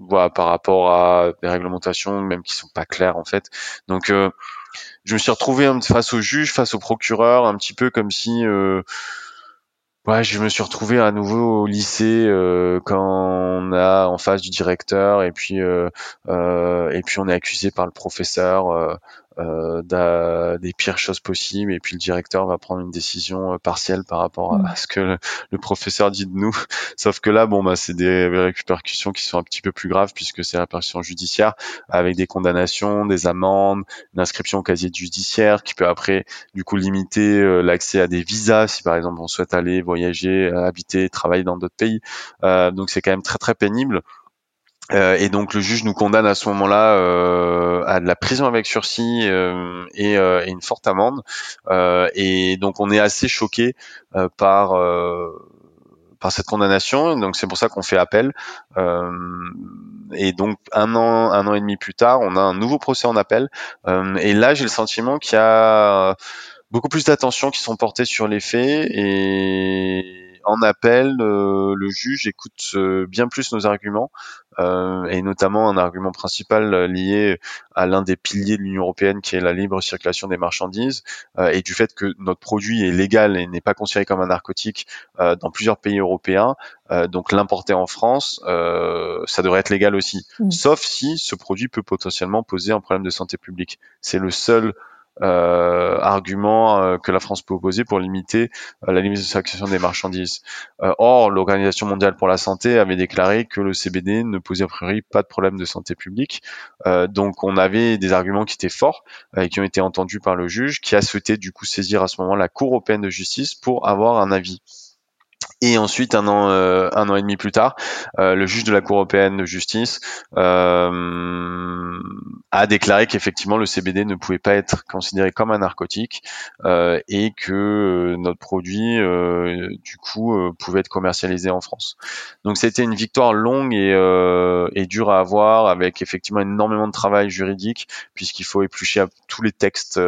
voilà, par rapport à des réglementations même qui sont pas claires en fait. Donc je me suis retrouvé face au juge, face au procureur, un petit peu comme si Ouais, je me suis retrouvé à nouveau au lycée euh, quand on a en face du directeur et puis euh, euh, et puis on est accusé par le professeur euh, des pires choses possibles et puis le directeur va prendre une décision euh, partielle par rapport à, mm. ce que le, professeur dit de nous. Sauf que là, bon, bah, c'est des répercussions qui sont un petit peu plus graves puisque c'est la répercussion judiciaire avec des condamnations, des amendes, une inscription au casier judiciaire qui peut après du coup limiter euh, l'accès à des visas si par exemple on souhaite aller voyager, habiter, travailler dans d'autres pays. Euh, donc c'est quand même très très pénible. Euh, et donc le juge nous condamne à ce moment-là euh, à de la prison avec sursis euh, et, et, une forte amende. et donc on est assez choqué par par cette condamnation. Donc c'est pour ça qu'on fait appel. et donc un an un an et demi plus tard, on a un nouveau procès en appel. et là j'ai le sentiment qu'il y a beaucoup plus d'attention qui sont portées sur les faits et en appel, le juge écoute bien plus nos arguments euh, et notamment un argument principal euh, lié à l'un des piliers de l'Union européenne qui est la libre circulation des marchandises euh, et du fait que notre produit est légal et n'est pas considéré comme un narcotique dans plusieurs pays européens. donc l'importer en France, ça devrait être légal aussi, mmh. sauf si ce produit peut potentiellement poser un problème de santé publique. C'est le seul euh, argument euh, que la France peut opposer pour limiter euh, la limite de circulation des marchandises. or, l'Organisation mondiale pour la santé avait déclaré que le CBD ne posait a priori pas de problème de santé publique. donc, on avait des arguments qui étaient forts et qui ont été entendus par le juge, qui a souhaité du coup saisir à ce moment la Cour européenne de justice pour avoir un avis. Et ensuite, un an, euh, un an et demi plus tard, euh, le juge de la Cour européenne de justice euh, a déclaré qu'effectivement le CBD ne pouvait pas être considéré comme un narcotique et que notre produit, du coup, pouvait être commercialisé en France. Donc, c'était une victoire longue et, et dure à avoir, avec effectivement énormément de travail juridique, puisqu'il faut éplucher tous les textes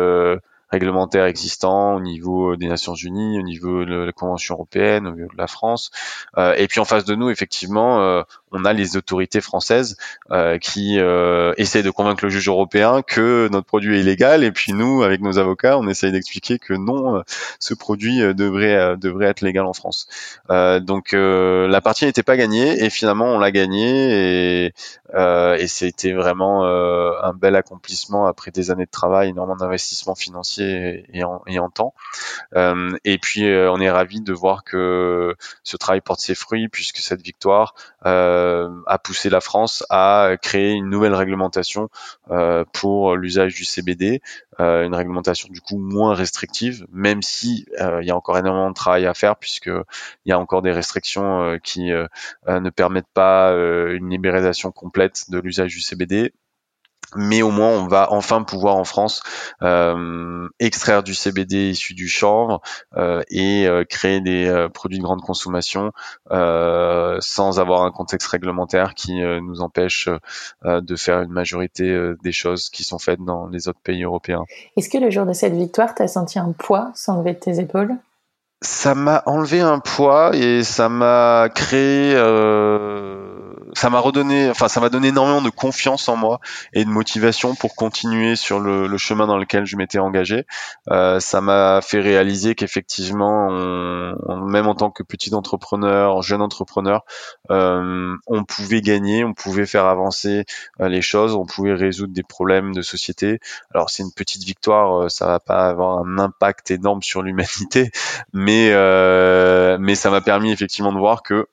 réglementaires existants au niveau des Nations Unies, au niveau de la Convention européenne, au niveau de la France. Euh, et puis en face de nous, effectivement, euh, on a les autorités françaises euh, qui euh, essayent de convaincre le juge européen que notre produit est illégal. Et puis nous, avec nos avocats, on essaye d'expliquer que non, ce produit devrait devrait être légal en France. donc la partie n'était pas gagnée et finalement on l'a gagnée et, et c'était vraiment un bel accomplissement après des années de travail, énormément d'investissement financier et, en, temps. Euh, et puis euh, on est ravi de voir que ce travail porte ses fruits puisque cette victoire euh, a poussé la France à créer une nouvelle réglementation pour l'usage du CBD, une réglementation du coup moins restrictive, même si il y a encore énormément de travail à faire puisque il y a encore des restrictions qui ne permettent pas une libéralisation complète de l'usage du CBD mais au moins on va enfin pouvoir en France euh, extraire du CBD issu du chanvre euh, et euh, créer des produits de grande consommation sans avoir un contexte réglementaire qui nous empêche de faire une majorité des choses qui sont faites dans les autres pays européens. Est-ce que le jour de cette victoire, tu as senti un poids s'enlever de tes épaules? Ça m'a enlevé un poids et ça m'a créé ça m'a redonné, enfin ça m'a donné énormément de confiance en moi et de motivation pour continuer sur le, le chemin dans lequel je m'étais engagé. Euh, ça m'a fait réaliser qu'effectivement, même en tant que petit entrepreneur, jeune entrepreneur, euh, on pouvait gagner, on pouvait faire avancer euh, les choses, on pouvait résoudre des problèmes de société. Alors c'est une petite victoire, euh, ça va pas avoir un impact énorme sur l'humanité, mais euh, mais ça m'a permis effectivement de voir que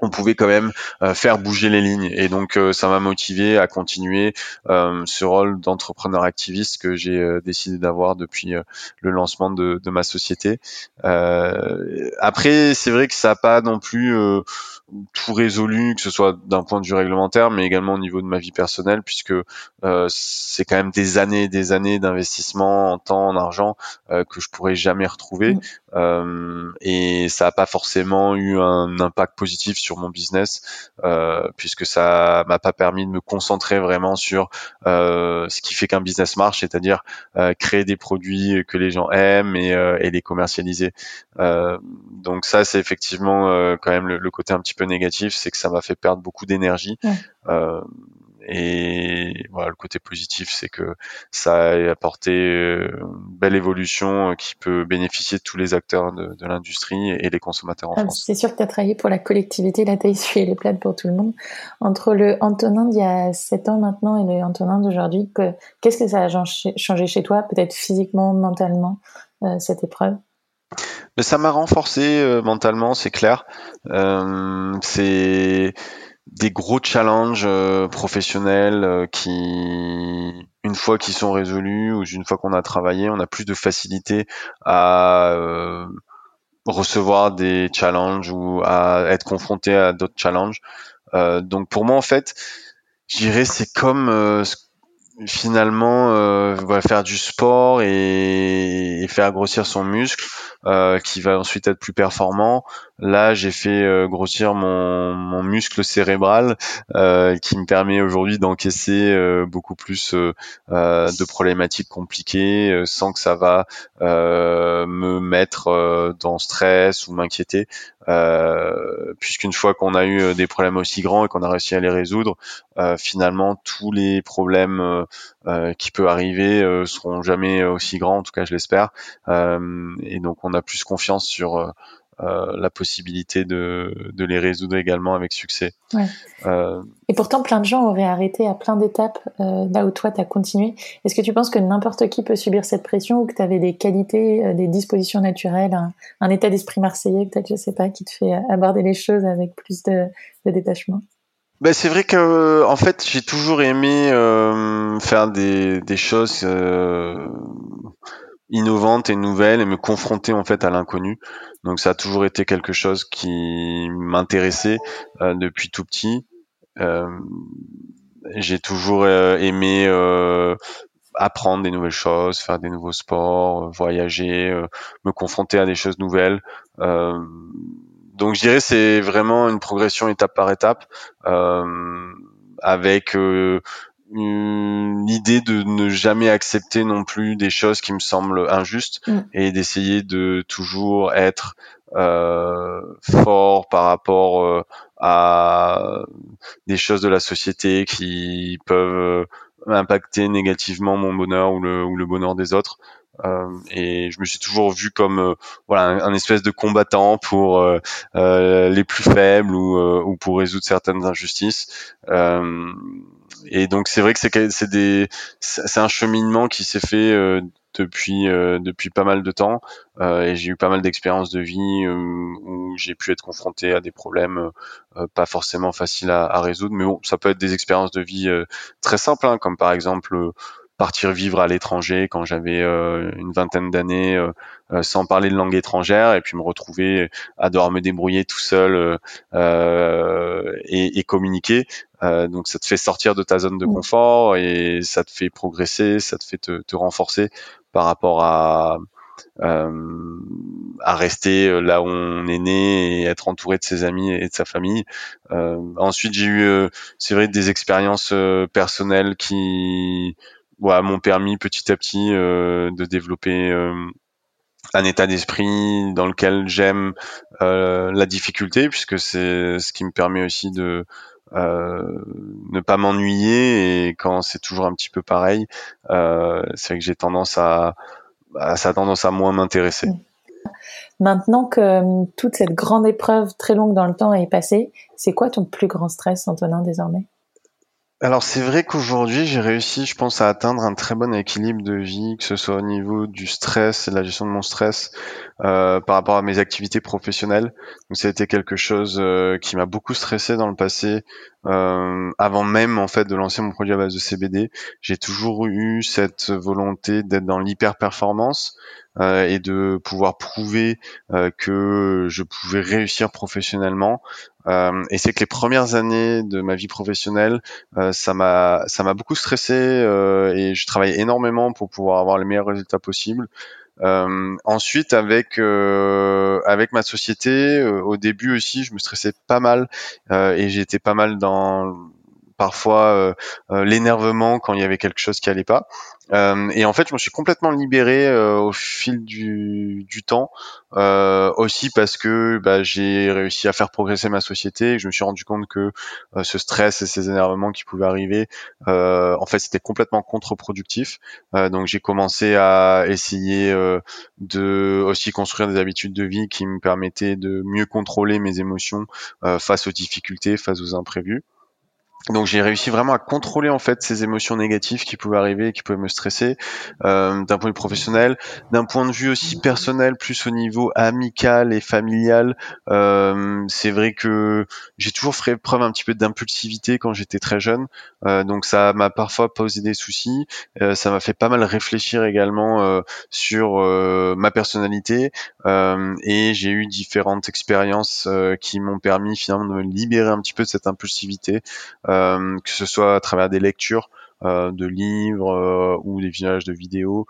on pouvait quand même euh, faire bouger les lignes. Et donc euh, ça m'a motivé à continuer ce rôle d'entrepreneur activiste que j'ai décidé d'avoir depuis le lancement de, de ma société. après, c'est vrai que ça n'a pas non plus tout résolu, que ce soit d'un point de vue réglementaire, mais également au niveau de ma vie personnelle, puisque euh, c'est quand même des années et des années d'investissement en temps, en argent euh, que je pourrais jamais retrouver, mmh. euh, et ça n'a pas forcément eu un impact positif sur mon business, euh, puisque ça m'a pas permis de me concentrer vraiment sur euh, ce qui fait qu'un business marche, c'est-à-dire euh, créer des produits que les gens aiment et, et les commercialiser. donc ça, c'est effectivement quand même le, le côté un petit peu négatif, c'est que ça m'a fait perdre beaucoup d'énergie. Euh, et voilà, le côté positif, c'est que ça a apporté euh, une belle évolution euh, qui peut bénéficier de tous les acteurs de, l'industrie et les consommateurs en ah, France. C'est sûr que tu as travaillé pour la collectivité, là tu as essuyé les plates pour tout le monde. Entre le Antonin d'il y a 7 ans maintenant et le Antonin d'aujourd'hui, qu'est-ce que ça a changé chez toi, peut-être physiquement, mentalement, cette épreuve? Mais ça m'a renforcé euh, mentalement, c'est clair. Euh, c'est des gros challenges euh, professionnels qui, une fois qu'ils sont résolus ou une fois qu'on a travaillé, on a plus de facilité à recevoir des challenges ou à être confronté à d'autres challenges. donc pour moi en fait, je c'est comme finalement euh, faire du sport et, faire grossir son muscle euh, qui va ensuite être plus performant. Là, j'ai fait euh, grossir mon, muscle cérébral euh, qui me permet aujourd'hui d'encaisser beaucoup plus de problématiques compliquées sans que ça va me mettre dans stress ou m'inquiéter. puisqu'une fois qu'on a eu des problèmes aussi grands et qu'on a réussi à les résoudre, finalement tous les problèmes qui peuvent arriver seront jamais aussi grands, en tout cas je l'espère. et donc on a plus confiance sur euh, euh, la possibilité de, de, les résoudre également avec succès. Euh, et pourtant, plein de gens auraient arrêté à plein d'étapes là où toi, tu as continué. Est-ce que tu penses que n'importe qui peut subir cette pression ou que tu avais des qualités, des dispositions naturelles, un, état d'esprit marseillais, peut-être, je sais pas, qui te fait aborder les choses avec plus de, de détachement? Ben, c'est vrai que en fait j'ai toujours aimé faire des, des choses innovante et nouvelle et me confronter en fait à l'inconnu. Donc ça a toujours été quelque chose qui m'intéressait euh, depuis tout petit. Euh, j'ai toujours euh, aimé apprendre des nouvelles choses, faire des nouveaux sports, voyager, me confronter à des choses nouvelles. donc je dirais c'est vraiment une progression étape par étape avec l'idée de ne jamais accepter non plus des choses qui me semblent injustes mm. et d'essayer de toujours être euh, fort par rapport euh, à des choses de la société qui peuvent impacter négativement mon bonheur ou le, ou le bonheur des autres. Euh, et je me suis toujours vu comme euh, voilà un, espèce de combattant pour euh, les plus faibles ou, ou pour résoudre certaines injustices. Et donc c'est vrai que c'est c'est des c'est un cheminement qui s'est fait depuis depuis pas mal de temps. Et j'ai eu pas mal d'expériences de vie où j'ai pu être confronté à des problèmes pas forcément faciles à, à, résoudre. Mais bon ça peut être des expériences de vie très simples hein, comme par exemple partir vivre à l'étranger quand j'avais euh, une vingtaine d'années euh, euh, sans parler de langue étrangère et puis me retrouver à devoir me débrouiller tout seul et, et, communiquer. donc ça te fait sortir de ta zone de mmh. confort et ça te fait progresser, ça te fait te, te renforcer par rapport à euh, à rester là où on est né et être entouré de ses amis et de sa famille. Euh, ensuite, j'ai eu, c'est vrai, des expériences personnelles qui voilà, m'ont permis petit à petit euh, de développer euh, un état d'esprit dans lequel j'aime euh, la difficulté, puisque c'est ce qui me permet aussi de ne pas m'ennuyer. Et quand c'est toujours un petit peu pareil, c'est vrai que j'ai tendance à, bah, ça tendance à moins m'intéresser. Maintenant que toute cette grande épreuve très longue dans le temps est passée, c'est quoi ton plus grand stress, Antonin, désormais? Alors c'est vrai qu'aujourd'hui j'ai réussi, je pense, à atteindre un très bon équilibre de vie, que ce soit au niveau du stress et de la gestion de mon stress euh, par rapport à mes activités professionnelles. Donc ça a été quelque chose euh, qui m'a beaucoup stressé dans le passé, euh, avant même en fait de lancer mon produit à base de CBD. J'ai toujours eu cette volonté d'être dans l'hyper performance. Euh, et de pouvoir prouver euh, que je pouvais réussir professionnellement. Euh, et c'est que les premières années de ma vie professionnelle, ça m'a ça m'a beaucoup stressé et je travaillais énormément pour pouvoir avoir les meilleurs résultats possibles. Euh, ensuite, avec euh, avec ma société, au début aussi, je me stressais pas mal et j'étais pas mal dans parfois l'énervement quand il y avait quelque chose qui allait pas. Euh, et en fait, je me suis complètement libéré euh, au fil du, du temps, euh, aussi parce que bah, j'ai réussi à faire progresser ma société. Et je me suis rendu compte que euh, ce stress et ces énervements qui pouvaient arriver, en fait, c'était complètement contre-productif. donc, j'ai commencé à essayer de aussi construire des habitudes de vie qui me permettaient de mieux contrôler mes émotions face aux difficultés, face aux imprévus. Donc j'ai réussi vraiment à contrôler en fait ces émotions négatives qui pouvaient arriver, qui pouvaient me stresser, euh, d'un point de vue professionnel, d'un point de vue aussi personnel, plus au niveau amical et familial. Euh, c'est vrai que j'ai toujours fait preuve un petit peu d'impulsivité quand j'étais très jeune, euh, donc ça m'a parfois posé des soucis. Euh, ça m'a fait pas mal réfléchir également euh, sur euh, ma personnalité et j'ai eu différentes expériences qui m'ont permis finalement de me libérer un petit peu de cette impulsivité. Euh, que ce soit à travers des lectures, de livres ou des visages de vidéos,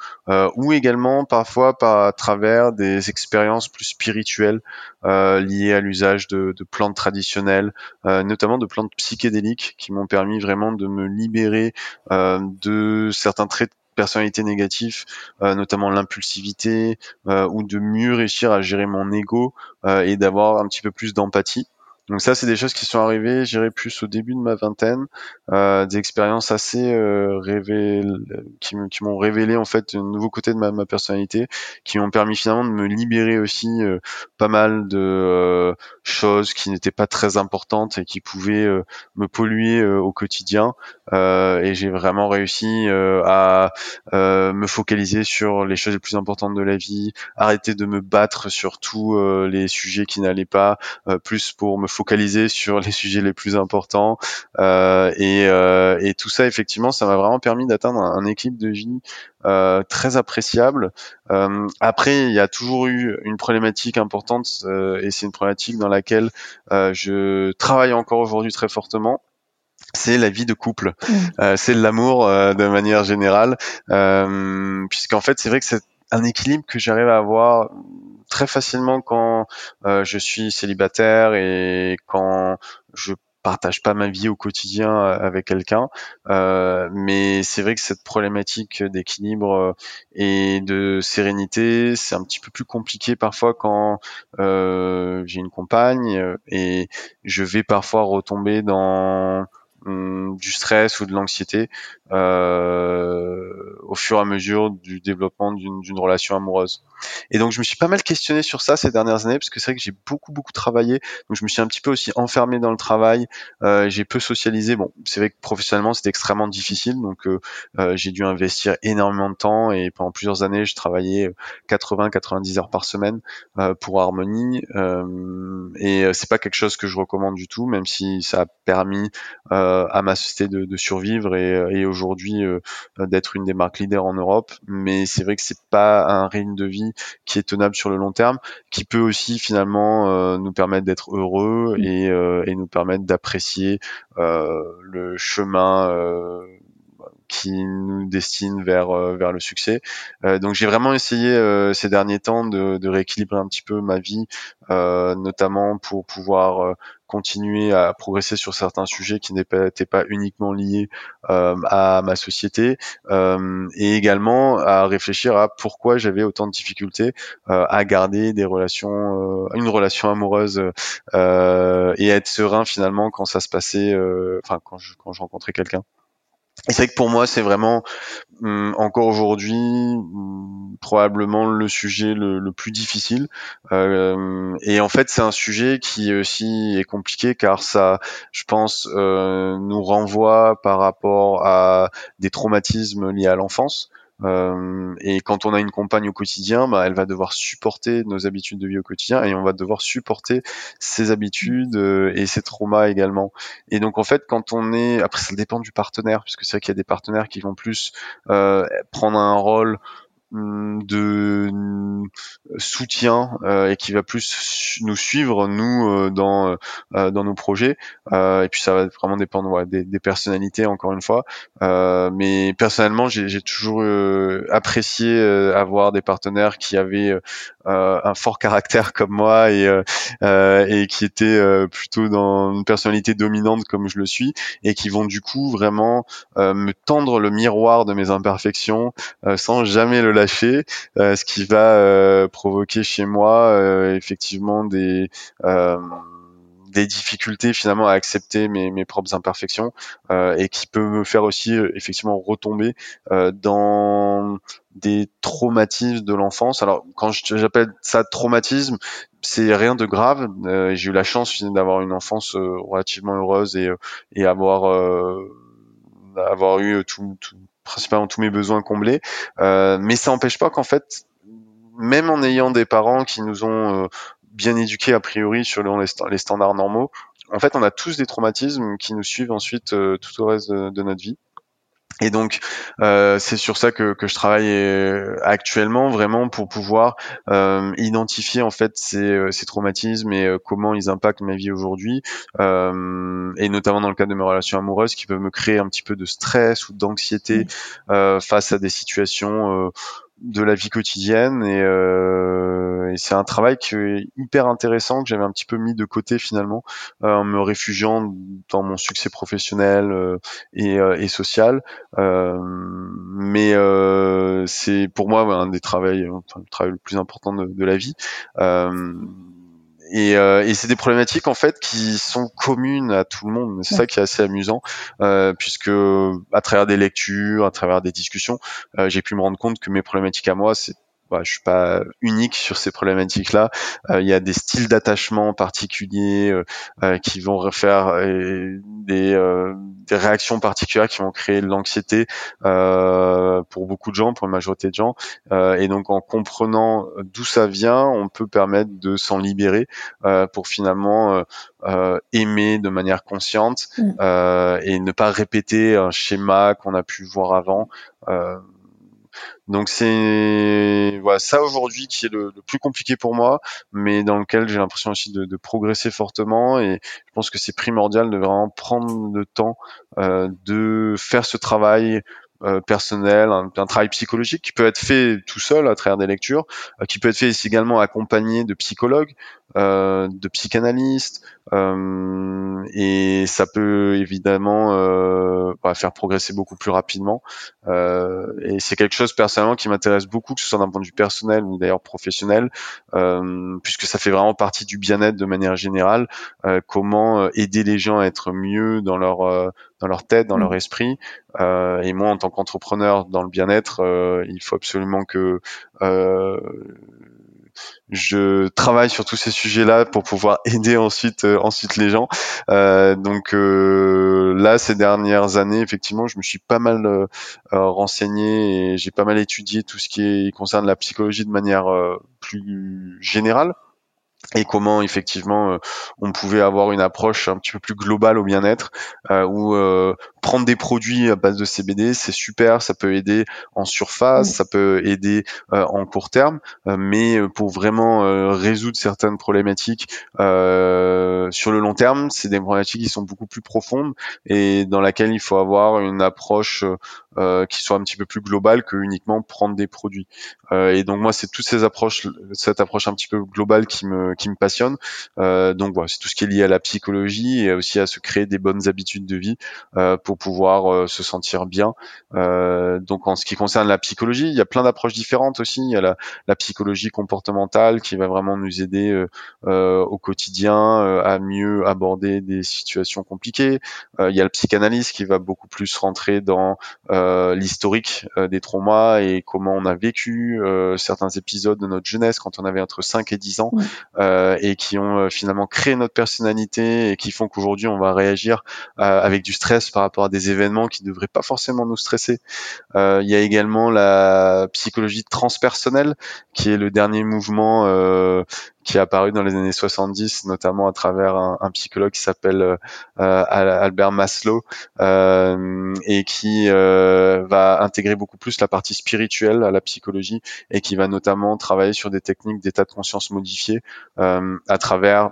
ou également parfois par travers des expériences plus spirituelles liées à l'usage de, de, plantes traditionnelles, notamment de plantes psychédéliques qui m'ont permis vraiment de me libérer de certains traits personnalité négative, euh, notamment l'impulsivité, euh, ou de mieux réussir à gérer mon ego euh, et d'avoir un petit peu plus d'empathie. Donc ça, c'est des choses qui sont arrivées, j'irai plus au début de ma vingtaine, euh, des expériences assez euh, qui, m'ont révélé en fait un nouveau côté de ma, ma personnalité, qui m'ont permis finalement de me libérer aussi euh, pas mal de euh, choses qui n'étaient pas très importantes et qui pouvaient euh, me polluer au quotidien. et j'ai vraiment réussi à me focaliser sur les choses les plus importantes de la vie, arrêter de me battre sur tous les sujets qui n'allaient pas, plus pour me focaliser sur les sujets les plus importants. Euh, et, euh, et, tout ça, effectivement, ça m'a vraiment permis d'atteindre un, équilibre de vie euh, très appréciable. Euh, après, il y a toujours eu une problématique importante, euh, et c'est une problématique dans laquelle euh, je travaille encore aujourd'hui très fortement c'est la vie de couple, mmh. euh, c'est l'amour euh, de manière générale, euh, puisqu'en fait c'est vrai que c'est un équilibre que j'arrive à avoir très facilement quand euh, je suis célibataire et quand je partage pas ma vie au quotidien euh, avec quelqu'un, euh, mais c'est vrai que cette problématique d'équilibre et de sérénité, c'est un petit peu plus compliqué parfois quand j'ai une compagne et je vais parfois retomber dans hum, du stress ou de l'anxiété euh, au fur et à mesure du développement d'une relation amoureuse. Et donc je me suis pas mal questionné sur ça ces dernières années parce que c'est vrai que j'ai beaucoup beaucoup travaillé, donc je me suis un petit peu aussi enfermé dans le travail, euh, j'ai peu socialisé. Bon, c'est vrai que professionnellement c'était extrêmement difficile, donc euh, euh j'ai dû investir énormément de temps. Et pendant plusieurs années je travaillais 80-90 heures par semaine euh, pour Harmonie euh, et c'est pas quelque chose que je recommande du tout, même si ça a permis à ma société de, de survivre et, et aujourd'hui aujourd'hui euh, d'être une des marques leaders en Europe, mais c'est vrai que c'est pas un rythme de vie qui est tenable sur le long terme, qui peut aussi finalement euh, nous permettre d'être heureux et, euh, et nous permettre d'apprécier le chemin qui nous destine vers vers le succès. donc j'ai vraiment essayé ces derniers temps de, de, rééquilibrer un petit peu ma vie, notamment pour pouvoir continuer à progresser sur certains sujets qui n'étaient pas uniquement liés euh, à ma société euh, et également à réfléchir à pourquoi j'avais autant de difficultés euh, à garder des relations, une relation amoureuse et être serein finalement quand ça se passait, enfin quand je, quand je rencontrais quelqu'un. Et c'est vrai que pour moi, c'est vraiment hum, encore aujourd'hui hum, probablement le sujet le, plus difficile. Euh, et en fait, c'est un sujet qui aussi est compliqué car ça, je pense, euh, nous renvoie par rapport à des traumatismes liés à l'enfance. Euh, et quand on a une compagne au quotidien, bah, elle va devoir supporter nos habitudes de vie au quotidien et on va devoir supporter ses habitudes euh, et ses traumas également. Et donc en fait, quand on est, après ça dépend du partenaire, puisque c'est vrai qu'il y a des partenaires qui vont plus euh, prendre un rôle de soutien euh, et qui va plus nous suivre nous euh, dans euh, dans nos projets. Et puis ça va vraiment dépendre des, des, personnalités encore une fois. Mais personnellement j'ai toujours apprécié avoir des partenaires qui avaient un fort caractère comme moi et et qui étaient plutôt dans une personnalité dominante comme je le suis et qui vont du coup vraiment me tendre le miroir de mes imperfections sans jamais le lâcher ce qui va provoquer chez moi euh, effectivement des euh, des difficultés finalement à accepter mes, mes propres imperfections euh, et qui peut me faire aussi effectivement retomber dans des traumatismes de l'enfance. Alors quand j'appelle ça traumatisme, c'est rien de grave. J'ai eu la chance d'avoir une enfance relativement heureuse et, et avoir avoir eu tout, tout, principalement tous mes besoins comblés. mais ça n'empêche pas qu'en fait même en ayant des parents qui nous ont euh, bien éduqués a priori sur les, standards normaux, en fait, on a tous des traumatismes qui nous suivent ensuite euh, tout au reste de, notre vie. Et donc, euh, c'est sur ça que, que je travaille euh, actuellement, vraiment pour pouvoir euh, identifier en fait ces, ces traumatismes et comment ils impactent ma vie aujourd'hui, et notamment dans le cadre de mes relations amoureuses, qui peuvent me créer un petit peu de stress ou d'anxiété face à des situations de la vie quotidienne et, euh, et c'est un travail qui est hyper intéressant que j'avais un petit peu mis de côté finalement euh, en me réfugiant dans mon succès professionnel euh, et, social. Mais c'est pour moi un des travaux le travail le plus important de la vie et, euh, et c'est des problématiques en fait qui sont communes à tout le monde. C'est ça qui est assez amusant, euh, puisque à travers des lectures, à travers des discussions, euh, j'ai pu me rendre compte que mes problématiques à moi, c'est bah, je suis pas unique sur ces problématiques-là. Euh, il y a des styles d'attachement particuliers euh, euh, qui vont refaire des, des, réactions particulières qui vont créer de l'anxiété pour beaucoup de gens, pour une majorité de gens. et donc en comprenant d'où ça vient, on peut permettre de s'en libérer pour finalement aimer de manière consciente mmh. et ne pas répéter un schéma qu'on a pu voir avant. Donc c'est voilà, ça aujourd'hui qui est le, plus compliqué pour moi, mais dans lequel j'ai l'impression aussi de, progresser fortement. Et je pense que c'est primordial de vraiment prendre le temps euh, de faire ce travail euh, personnel, un, travail psychologique qui peut être fait tout seul à travers des lectures, euh, qui peut être fait également accompagné de psychologues, de psychanalystes, euh, et ça peut évidemment euh, bah, faire progresser beaucoup plus rapidement. et c'est quelque chose personnellement qui m'intéresse beaucoup, que ce soit d'un point de vue personnel ou d'ailleurs professionnel, puisque ça fait vraiment partie du bien-être de manière générale. comment aider les gens à être mieux dans leur dans leur tête, dans mmh. leur esprit. et moi, en tant qu'entrepreneur dans le bien-être, il faut absolument que je travaille sur tous ces sujets-là pour pouvoir aider ensuite euh, ensuite les gens. Euh, donc euh, là, ces dernières années, effectivement, je me suis pas mal euh, renseigné et j'ai pas mal étudié tout ce qui concerne la psychologie de manière plus générale et comment effectivement on pouvait avoir une approche un petit peu plus globale au bien-être euh, où prendre des produits à base de CBD, c'est super, ça peut aider en surface, ça peut aider euh, en court terme, euh, mais euh, pour vraiment résoudre certaines problématiques sur le long terme, c'est des problématiques qui sont beaucoup plus profondes et dans laquelle il faut avoir une approche qui soit un petit peu plus globale que uniquement prendre des produits. et donc moi, c'est toutes ces approches, cette approche un petit peu globale qui me qui me passionne. donc voilà, c'est tout ce qui est lié à la psychologie et aussi à se créer des bonnes habitudes de vie pour pour pouvoir euh, se sentir bien. Euh, donc en ce qui concerne la psychologie, il y a plein d'approches différentes aussi. Il y a la, la, psychologie comportementale qui va vraiment nous aider euh, au quotidien à mieux aborder des situations compliquées. il y a le psychanalyse qui va beaucoup plus rentrer dans l'historique des traumas et comment on a vécu certains épisodes de notre jeunesse quand on avait entre 5 et 10 ans et qui ont finalement créé notre personnalité et qui font qu'aujourd'hui on va réagir avec du stress par rapport des événements qui ne devraient pas forcément nous stresser. Euh, il y a également la psychologie transpersonnelle, qui est le dernier mouvement euh, qui est apparu dans les années 70, notamment à travers un, psychologue qui s'appelle euh, Albert Maslow et qui va intégrer beaucoup plus la partie spirituelle à la psychologie et qui va notamment travailler sur des techniques d'état de conscience modifié à travers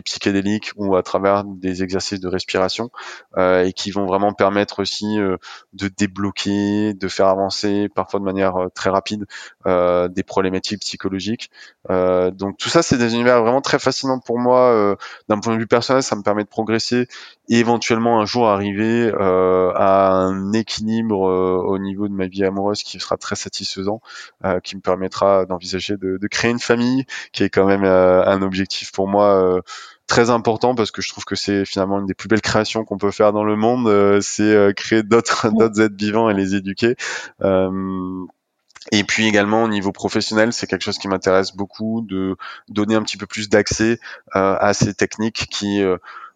psychédéliques ou à travers des exercices de respiration euh, et qui vont vraiment permettre aussi euh, de débloquer, de faire avancer parfois de manière euh, très rapide des problématiques psychologiques. Donc tout ça, c'est des univers vraiment très fascinants pour moi. D'un point de vue personnel, ça me permet de progresser et éventuellement un jour arriver à un équilibre au niveau de ma vie amoureuse qui sera très satisfaisant, qui me permettra d'envisager de, de, créer une famille, qui est quand même un objectif pour moi très important parce que je trouve que c'est finalement une des plus belles créations qu'on peut faire dans le monde, euh, c'est euh, créer d'autres d'autres êtres vivants et les éduquer. Euh, et puis également au niveau professionnel, c'est quelque chose qui m'intéresse beaucoup de donner un petit peu plus d'accès à ces techniques qui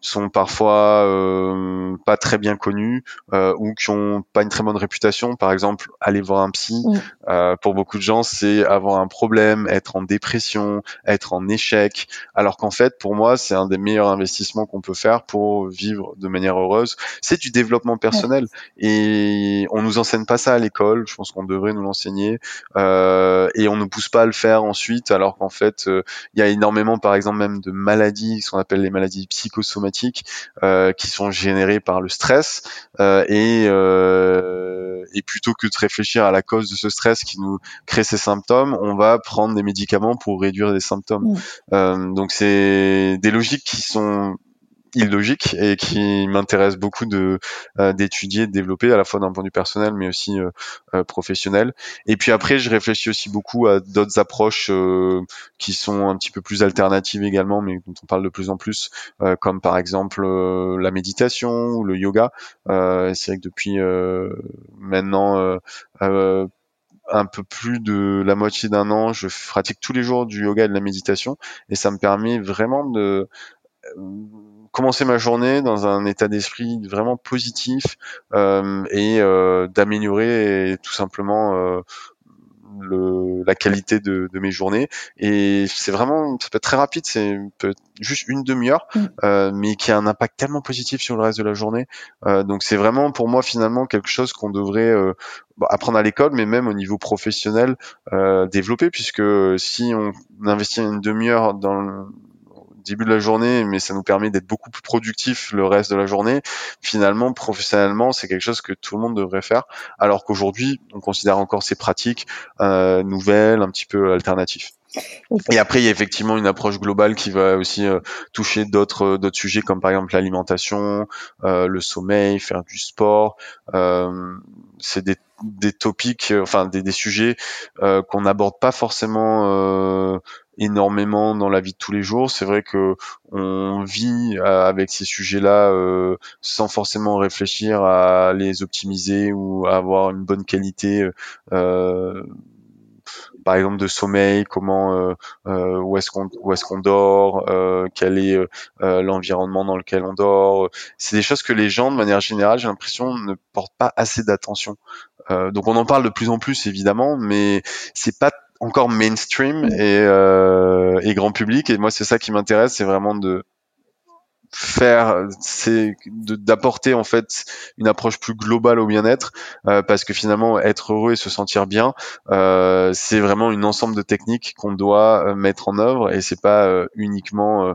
sont parfois euh, pas très bien connus euh, ou qui ont pas une très bonne réputation. Par exemple, aller voir un psy, euh, pour beaucoup de gens, c'est avoir un problème, être en dépression, être en échec, alors qu'en fait, pour moi, c'est un des meilleurs investissements qu'on peut faire pour vivre de manière heureuse. C'est du développement personnel et on nous enseigne pas ça à l'école. Je pense qu'on devrait nous l'enseigner et on ne pousse pas à le faire ensuite, alors qu'en fait, il y a énormément, par exemple, même de maladies, ce qu'on appelle les maladies psychosomatiques, euh, qui sont générées par le stress. Euh, et, euh, et plutôt que de réfléchir à la cause de ce stress qui nous crée ces symptômes, on va prendre des médicaments pour réduire les symptômes. Mmh. donc c'est des logiques qui sont illogique et qui m'intéresse beaucoup de euh, d'étudier, de développer à la fois d'un point de vue personnel mais aussi euh, euh, professionnel. Et puis après, je réfléchis aussi beaucoup à d'autres approches qui sont un petit peu plus alternatives également, mais dont on parle de plus en plus, comme par exemple la méditation ou le yoga. C'est vrai que depuis maintenant un peu plus de la moitié d'un an, je pratique tous les jours du yoga et de la méditation, et ça me permet vraiment de commencer ma journée dans un état d'esprit vraiment positif euh, et euh, d'améliorer tout simplement euh, le, la qualité de, de, mes journées et c'est vraiment ça peut être très rapide c'est juste une demi-heure mm. euh, mais qui a un impact tellement positif sur le reste de la journée euh, donc c'est vraiment pour moi finalement quelque chose qu'on devrait euh, apprendre à l'école mais même au niveau professionnel développer puisque si on investit une demi-heure dans début de la journée, mais ça nous permet d'être beaucoup plus productif le reste de la journée. Finalement, professionnellement, c'est quelque chose que tout le monde devrait faire, alors qu'aujourd'hui, on considère encore ces pratiques euh, nouvelles, un petit peu alternatives. Et après, il y a effectivement une approche globale qui va aussi euh, toucher d'autres euh, d'autres sujets comme par exemple l'alimentation, euh, le sommeil, faire du sport. Euh, c'est des, des topics, enfin des, des sujets qu'on n'aborde pas forcément énormément dans la vie de tous les jours. C'est vrai que on vit euh, avec ces sujets-là euh, sans forcément réfléchir à les optimiser ou à avoir une bonne qualité. Euh, par exemple de sommeil, comment, où est-ce qu'on où est-ce qu'on dort, quel est l'environnement dans lequel on dort. C'est des choses que les gens, de manière générale, j'ai l'impression, ne portent pas assez d'attention. donc on en parle de plus en plus évidemment, mais c'est pas encore mainstream et, euh, et grand public. Et moi, c'est ça qui m'intéresse, c'est vraiment de faire c'est d'apporter en fait une approche plus globale au bien-être euh, parce que finalement être heureux et se sentir bien euh, c'est vraiment une ensemble de techniques qu'on doit euh, mettre en œuvre et c'est pas uniquement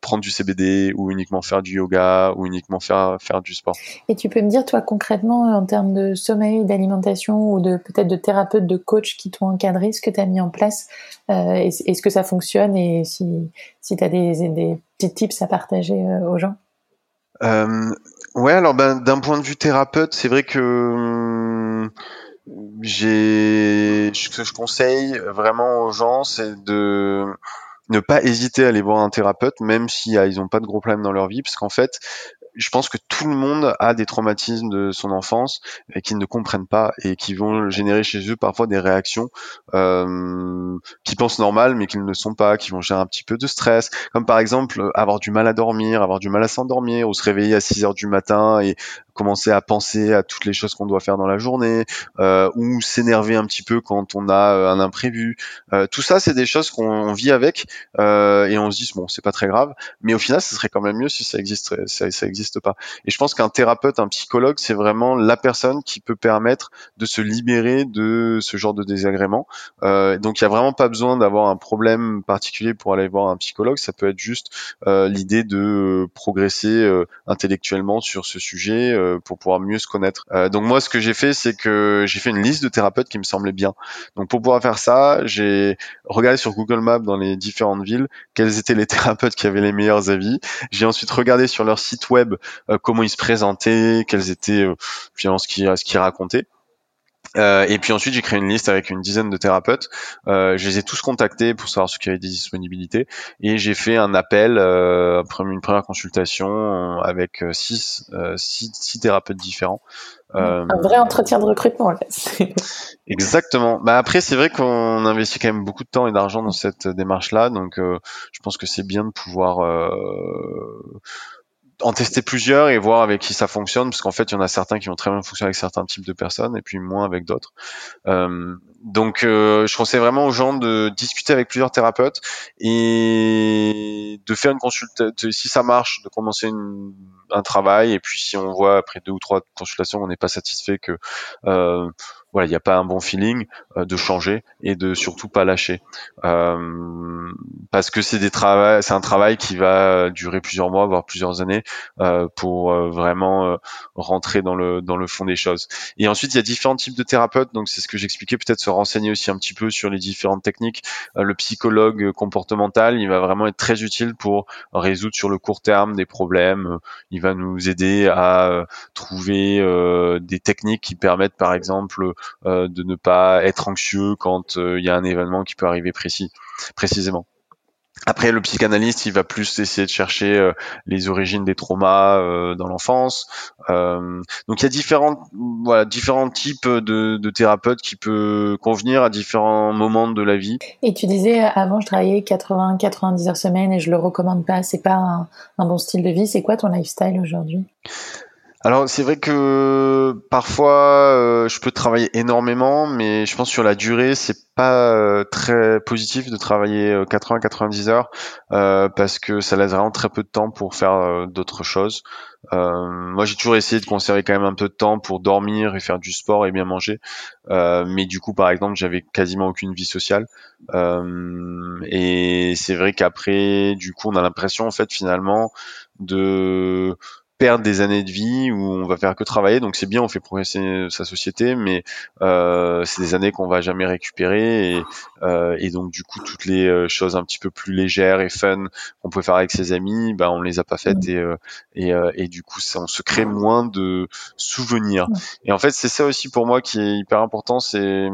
prendre du CBD ou uniquement faire du yoga ou uniquement faire faire du sport. Et tu peux me dire toi concrètement en termes de sommeil, d'alimentation ou de peut-être de thérapeute, de coach qui t'ont encadré, ce que tu as mis en place, est-ce que ça fonctionne et si si tu as des petits tips à partager euh, aux gens. Euh, Ouais, alors ben, d'un point de vue thérapeute, c'est vrai que hum, j'ai ce que je conseille vraiment aux gens, c'est de ne pas hésiter à aller voir un thérapeute, même si ils n'ont pas de gros problèmes dans leur vie, parce qu'en fait, je pense que tout le monde a des traumatismes de son enfance et qu'ils ne comprennent pas et qui vont générer chez eux parfois des réactions euh, qui pensent normales mais qui ne sont pas, qui vont générer un petit peu de stress, comme par exemple avoir du mal à dormir, avoir du mal à s'endormir ou se réveiller à 6 heures du matin et commencer à penser à toutes les choses qu'on doit faire dans la journée euh, ou s'énerver un petit peu quand on a euh, un imprévu. Euh, tout ça, c'est des choses qu'on vit avec euh, et on se dit bon, c'est pas très grave, mais au final, ce serait quand même mieux si ça existerait, ça, ça existe pas. Et je pense qu'un thérapeute, un psychologue, c'est vraiment la personne qui peut permettre de se libérer de ce genre de désagréments. Euh, donc, il y a vraiment pas besoin d'avoir un problème particulier pour aller voir un psychologue. Ça peut être juste euh, l'idée de progresser intellectuellement sur ce sujet euh, pour pouvoir mieux se connaître. Euh, donc moi, ce que j'ai fait, c'est que j'ai fait une liste de thérapeutes qui me semblaient bien. Donc pour pouvoir faire ça, j'ai regardé sur Google Maps dans les différentes villes quels étaient les thérapeutes qui avaient les meilleurs avis. J'ai ensuite regardé sur leur site web euh, comment ils se présentaient, quels étaient finalement ce qu'ils racontaient. Euh, et puis ensuite, j'ai créé une liste avec une dizaine de thérapeutes. Euh, je les ai tous contactés pour savoir ce qui avait des disponibilités. Et j'ai fait un appel, euh, une première consultation avec six, six, six thérapeutes différents. un vrai entretien de recrutement, en fait. Exactement. Bah après, c'est vrai qu'on investit quand même beaucoup de temps et d'argent dans cette démarche-là, donc je pense que c'est bien de pouvoir en tester plusieurs et voir avec qui ça fonctionne, parce qu'en fait, il y en a certains qui vont très bien fonctionner avec certains types de personnes et puis moins avec d'autres. Euh, donc, euh, je conseille vraiment aux gens de discuter avec plusieurs thérapeutes et de faire une consultation. Si ça marche, de commencer un travail et puis si on voit après deux ou trois consultations on n'est pas satisfait que euh, voilà, il n'y a pas un bon feeling, euh, de changer et de surtout pas lâcher, euh, parce que c'est des c'est un travail qui va durer plusieurs mois, voire plusieurs années, euh, pour vraiment rentrer dans le dans le fond des choses. Et ensuite, il y a différents types de thérapeutes, donc c'est ce que j'expliquais, peut-être se renseigner aussi un petit peu sur les différentes techniques. le psychologue comportemental, il va vraiment être très utile pour résoudre sur le court terme des problèmes. Il va nous aider à trouver des techniques qui permettent, par exemple, euh, de ne pas être anxieux quand euh, il y a un événement qui peut arriver précis, précisément. Après, le psychanalyste, il va plus essayer de chercher euh, les origines des traumas dans l'enfance. donc, il y a différents, voilà, différents types de, thérapeutes qui peuvent convenir à différents moments de la vie. Et tu disais, avant, je travaillais 80-90 heures semaine et je le recommande pas. C'est pas un bon style de vie. C'est quoi ton lifestyle aujourd'hui? Alors c'est vrai que parfois euh, je peux travailler énormément, mais je pense sur la durée c'est pas euh, très positif de travailler 80-90 euh, heures parce que ça laisse vraiment très peu de temps pour faire d'autres choses. moi j'ai toujours essayé de conserver quand même un peu de temps pour dormir et faire du sport et bien manger, mais du coup par exemple j'avais quasiment aucune vie sociale et c'est vrai qu'après du coup on a l'impression en fait finalement de perdre des années de vie où on va faire que travailler. Donc c'est bien, on fait progresser sa société, mais euh, c'est des années qu'on va jamais récupérer. Et, euh, et, donc du coup, toutes les euh, choses un petit peu plus légères et fun qu'on peut faire avec ses amis, bah on les a pas faites et euh, et, euh, et, du coup, ça, on se crée moins de souvenirs. Et en fait, c'est ça aussi pour moi qui est hyper important, c'est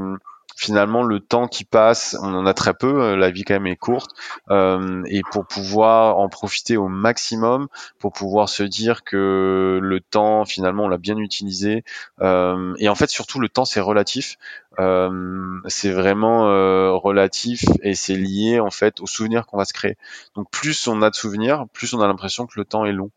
finalement le temps qui passe, on en a très peu, euh, la vie quand même est courte, euh, et pour pouvoir en profiter au maximum, pour pouvoir se dire que le temps finalement on l'a bien utilisé, euh, et en fait surtout le temps c'est relatif, c'est vraiment relatif et c'est lié en fait aux souvenirs qu'on va se créer. Donc plus on a de souvenirs, plus on a l'impression que le temps est long.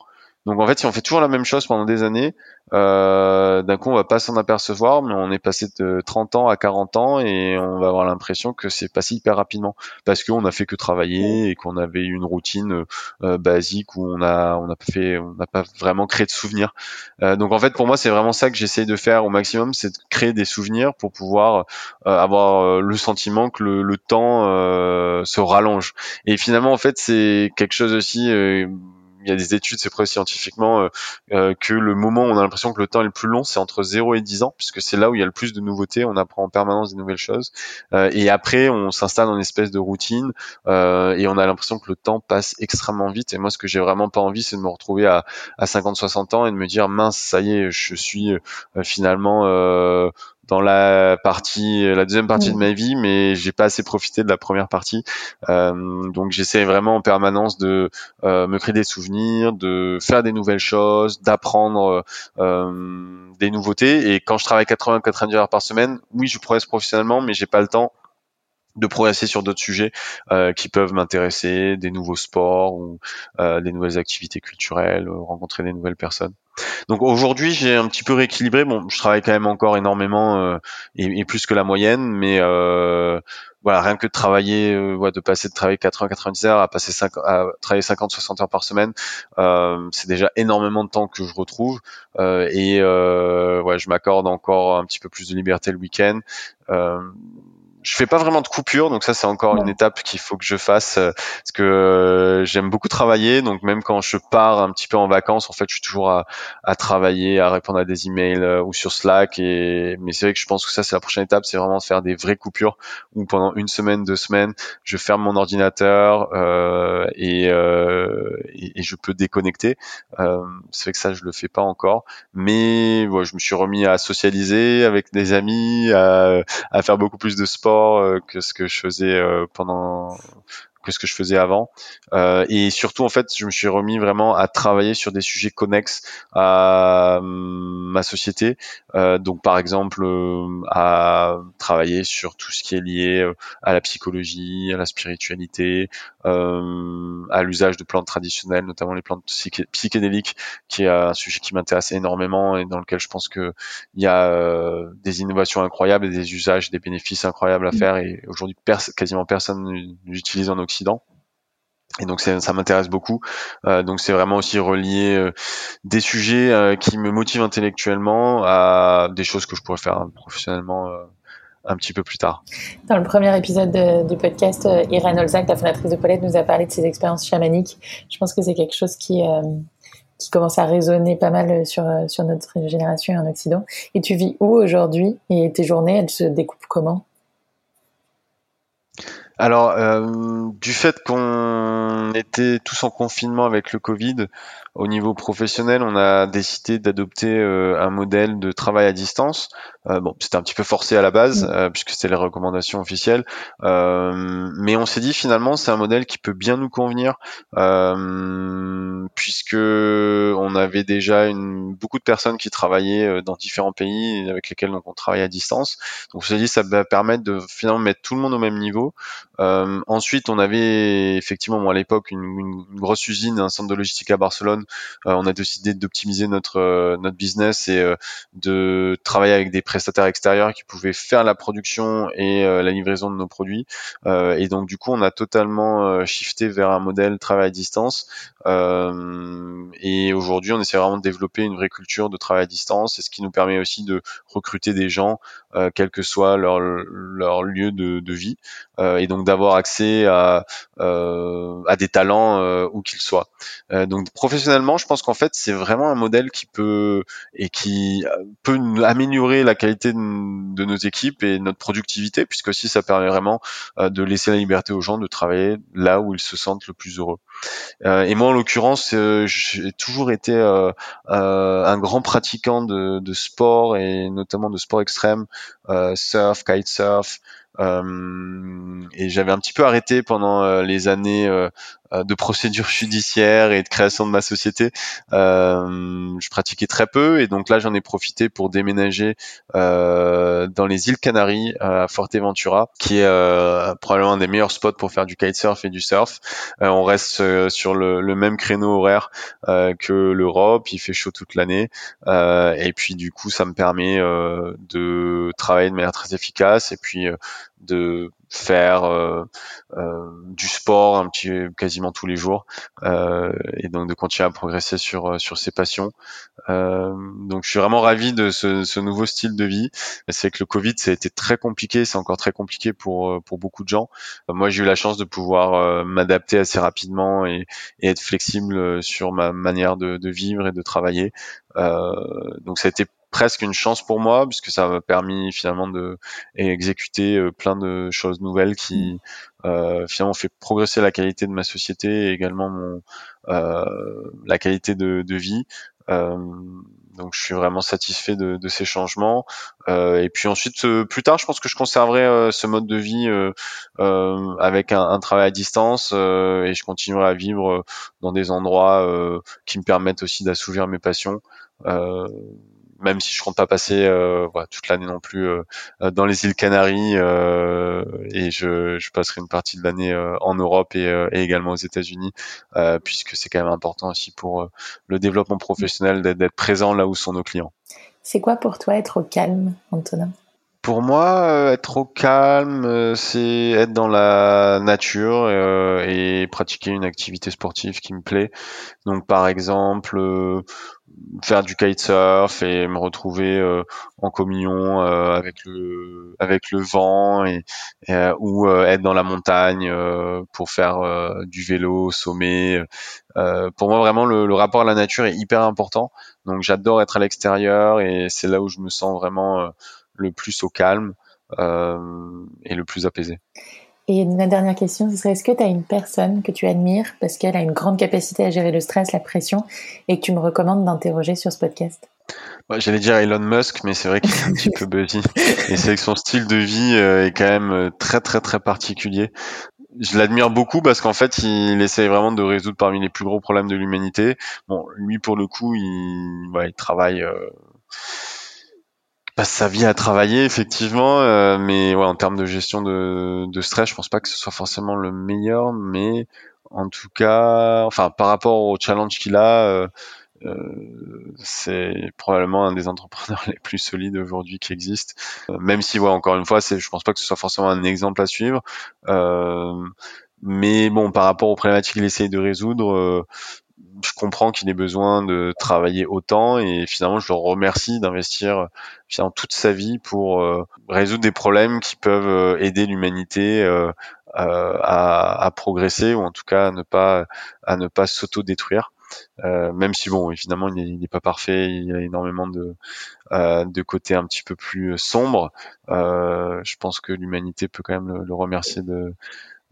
Donc en fait, si on fait toujours la même chose pendant des années, euh, d'un coup on va pas s'en apercevoir, mais on est passé de 30 ans à 40 ans et on va avoir l'impression que c'est passé hyper rapidement parce qu'on a fait que travailler et qu'on avait une routine euh, basique où on a on a fait on n'a pas vraiment créé de souvenirs. Euh, donc en fait pour moi c'est vraiment ça que j'essaye de faire au maximum, c'est de créer des souvenirs pour pouvoir avoir le sentiment que le, le temps se rallonge. Et finalement en fait c'est quelque chose aussi il y a des études, c'est prouvé scientifiquement euh, euh, que le moment où on a l'impression que le temps est le plus long, c'est entre 0 et 10 ans, puisque c'est là où il y a le plus de nouveautés, on apprend en permanence des nouvelles choses. Euh, et après, on s'installe une espèce de routine et on a l'impression que le temps passe extrêmement vite. Et moi, ce que j'ai vraiment pas envie, c'est de me retrouver à, à 50-60 ans et de me dire mince, ça y est, je suis finalement dans la partie, la deuxième partie de ma vie, mais j'ai pas assez profité de la première partie. Euh, donc j'essaie vraiment en permanence de euh, me créer des souvenirs, de faire des nouvelles choses, d'apprendre euh, des nouveautés. Et quand je travaille 80-90 heures par semaine, oui, je progresse professionnellement, mais j'ai pas le temps de progresser sur d'autres sujets euh, qui peuvent m'intéresser, des nouveaux sports ou euh, des nouvelles activités culturelles, rencontrer des nouvelles personnes. Donc aujourd'hui, j'ai un petit peu rééquilibré. Bon, je travaille quand même encore énormément euh, et, plus que la moyenne, mais euh, voilà, rien que de travailler, euh, de passer de travailler 80-90 heures à passer 5, à travailler 50-60 heures par semaine, euh, c'est déjà énormément de temps que je retrouve et ouais, je m'accorde encore un petit peu plus de liberté le week-end je fais pas vraiment de coupure, donc ça c'est encore une étape qu'il faut que je fasse euh, parce que euh, j'aime beaucoup travailler, donc même quand je pars un petit peu en vacances, en fait, je suis toujours à, à travailler, à répondre à des emails euh, ou sur Slack. Et mais c'est vrai que je pense que ça c'est la prochaine étape, c'est vraiment de faire des vraies coupures où pendant une semaine, deux semaines, je ferme mon ordinateur euh, et, et, et, je peux déconnecter. c'est vrai que ça je le fais pas encore, mais ouais, je me suis remis à socialiser avec des amis, à, à faire beaucoup plus de sport euh, que ce que je faisais euh, pendant que ce que je faisais avant. Euh, et surtout, en fait, je me suis remis vraiment à travailler sur des sujets connexes à hum, ma société. Euh, donc, par exemple, euh, à travailler sur tout ce qui est lié euh, à la psychologie, à la spiritualité, euh, à l'usage de plantes traditionnelles, notamment les plantes psychédéliques, qui est un sujet qui m'intéresse énormément et dans lequel je pense que il y a euh, des innovations incroyables et des usages, des bénéfices incroyables à mmh. faire. Et aujourd'hui, quasiment personne n'utilise en Occident. Et donc ça m'intéresse beaucoup. Euh, donc c'est vraiment aussi relier euh, des sujets euh, qui me motivent intellectuellement à des choses que je pourrais faire professionnellement un petit peu plus tard. Dans le premier épisode du podcast, Irène Olzac, la fondatrice de Paulette, nous a parlé de ses expériences chamaniques. Je pense que c'est quelque chose qui commence à résonner pas mal sur sur notre génération en Occident. Et tu vis où aujourd'hui? Et tes journées, elles se découpent comment? Alors, euh, du fait qu'on était tous en confinement avec le Covid, au niveau professionnel, on a décidé d'adopter euh, un modèle de travail à distance. Euh, bon, c'était un petit peu forcé à la base, mm. puisque c'était les recommandations officielles. mais on s'est dit finalement, c'est un modèle qui peut bien nous convenir, puisque on avait déjà une, beaucoup de personnes qui travaillaient dans différents pays avec lesquels donc, on travaille à distance. Donc on s'est dit, ça va permettre de finalement mettre tout le monde au même niveau. Euh, ensuite, on avait effectivement, à l'époque, une, une, grosse usine, un centre de logistique à Barcelone. Euh, on a décidé d'optimiser notre euh, notre business et euh, de travailler avec des prestataires extérieurs qui pouvaient faire la production et la livraison de nos produits. et donc, du coup, on a totalement shifté vers un modèle travail à distance. et aujourd'hui, on essaie vraiment de développer une vraie culture de travail à distance, et ce qui nous permet aussi de recruter des gens, quel que soit leur leur lieu de, de vie. et donc d'avoir accès à, euh, à des talents euh, où qu'ils soient. Euh, donc professionnellement, je pense qu'en fait c'est vraiment un modèle qui peut et qui peut améliorer la qualité de, nos équipes et notre productivité, puisque aussi ça permet vraiment de laisser la liberté aux gens de travailler là où ils se sentent le plus heureux. et moi en l'occurrence, j'ai toujours été un grand pratiquant de, de, sport et notamment de sport extrême, surf, kitesurf. Euh, et j'avais un petit peu arrêté pendant euh, les années euh, euh, de procédure judiciaire et de création de ma société, euh, je pratiquais très peu et donc là j'en ai profité pour déménager euh, dans les îles Canaries à Forteventura, qui est probablement un des meilleurs spots pour faire du kitesurf et du surf. on reste sur le, le, même créneau horaire que l'Europe, il fait chaud toute l'année et puis du coup ça me permet de travailler de manière très efficace et puis de faire euh, euh, du sport un petit quasiment tous les jours euh, et donc de continuer à progresser sur sur ses passions. donc je suis vraiment ravi de ce, ce nouveau style de vie. C'est que le Covid ça a été très compliqué, c'est encore très compliqué pour pour beaucoup de gens. moi j'ai eu la chance de pouvoir m'adapter assez rapidement et, et, être flexible sur ma manière de, de vivre et de travailler. donc ça a été presque une chance pour moi puisque ça m'a permis finalement de exécuter euh, plein de choses nouvelles qui mm. euh, finalement fait progresser la qualité de ma société et également mon euh, la qualité de, de vie. Euh, donc je suis vraiment satisfait de, de ces changements. Euh, et puis ensuite, euh, plus tard, je pense que je conserverai ce mode de vie avec un, un, travail à distance et je continuerai à vivre dans des endroits qui me permettent aussi d'assouvir mes passions même si je compte pas passer euh, toute l'année non plus euh, dans les îles Canaries euh, et je, passerai une partie de l'année euh, en Europe et, et, également aux États-Unis puisque c'est quand même important aussi pour le développement professionnel d'être présent là où sont nos clients. C'est quoi pour toi être au calme, Antonin? Pour moi, être au calme, c'est être dans la nature et pratiquer une activité sportive qui me plaît. Donc, par exemple, faire du kitesurf et me retrouver euh, en communion euh, avec le avec le vent et, euh, ou être dans la montagne pour faire du vélo sommet pour moi vraiment le, rapport à la nature est hyper important donc j'adore être à l'extérieur et c'est là où je me sens vraiment le plus au calme et le plus apaisé et la dernière question, ce serait est-ce que tu as une personne que tu admires parce qu'elle a une grande capacité à gérer le stress, la pression, et que tu me recommandes d'interroger sur ce podcast? J'allais dire Elon Musk, mais c'est vrai qu'il est un petit peu busy. Et c'est que son style de vie euh, est quand même euh, très très très particulier. je l'admire beaucoup parce qu'en fait, il essaye vraiment de résoudre parmi les plus gros problèmes de l'humanité. Bon, lui, pour le coup, il, il travaille, euh, passe sa vie à travailler, effectivement, euh, mais ouais, en termes de gestion de, de stress, je pense pas que ce soit forcément le meilleur, mais en tout cas, enfin, par rapport au challenge qu'il a, euh, euh, c'est probablement un des entrepreneurs les plus solides aujourd'hui qui existent. Euh, même si, ouais, encore une fois, c'est, je pense pas que ce soit forcément un exemple à suivre. Euh, mais bon, par rapport aux problématiques qu'il essaye de résoudre, je comprends qu'il ait besoin de travailler autant et finalement je le remercie d'investir finalement toute sa vie pour résoudre des problèmes qui peuvent aider l'humanité à, à, progresser ou en tout cas à ne pas à ne pas s'auto-détruire. Euh, même si bon, évidemment, il n'est pas parfait, il y a énormément de, euh, de côtés un petit peu plus sombres. Euh, je pense que l'humanité peut quand même le, remercier de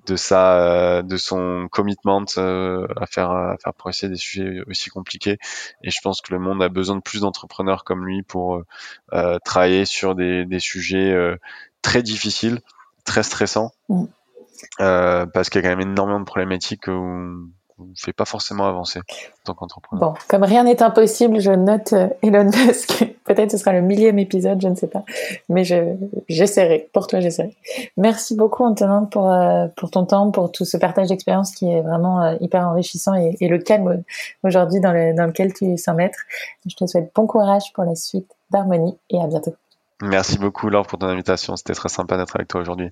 de sa de son commitment à faire à faire progresser des sujets aussi compliqués et je pense que le monde a besoin de plus d'entrepreneurs comme lui pour travailler sur des, des sujets très difficiles très stressants mm. parce qu'il y a quand même énormément de problématiques où ne fait pas forcément avancer en tant qu'entrepreneur. Bon, comme rien n'est impossible, je note euh, Elon Musk. Peut-être ce sera le millième épisode, je ne sais pas. Mais je, j'essaierai. Pour toi, j'essaierai. Merci beaucoup, Antonin, pour, euh, pour ton temps, pour tout ce partage d'expérience qui est vraiment euh, hyper enrichissant et, et le calme aujourd'hui dans, le, dans lequel tu es sans maître. Je te souhaite bon courage pour la suite d'Harmonie et à bientôt. Merci beaucoup, Laure, pour ton invitation. C'était très sympa d'être avec toi aujourd'hui.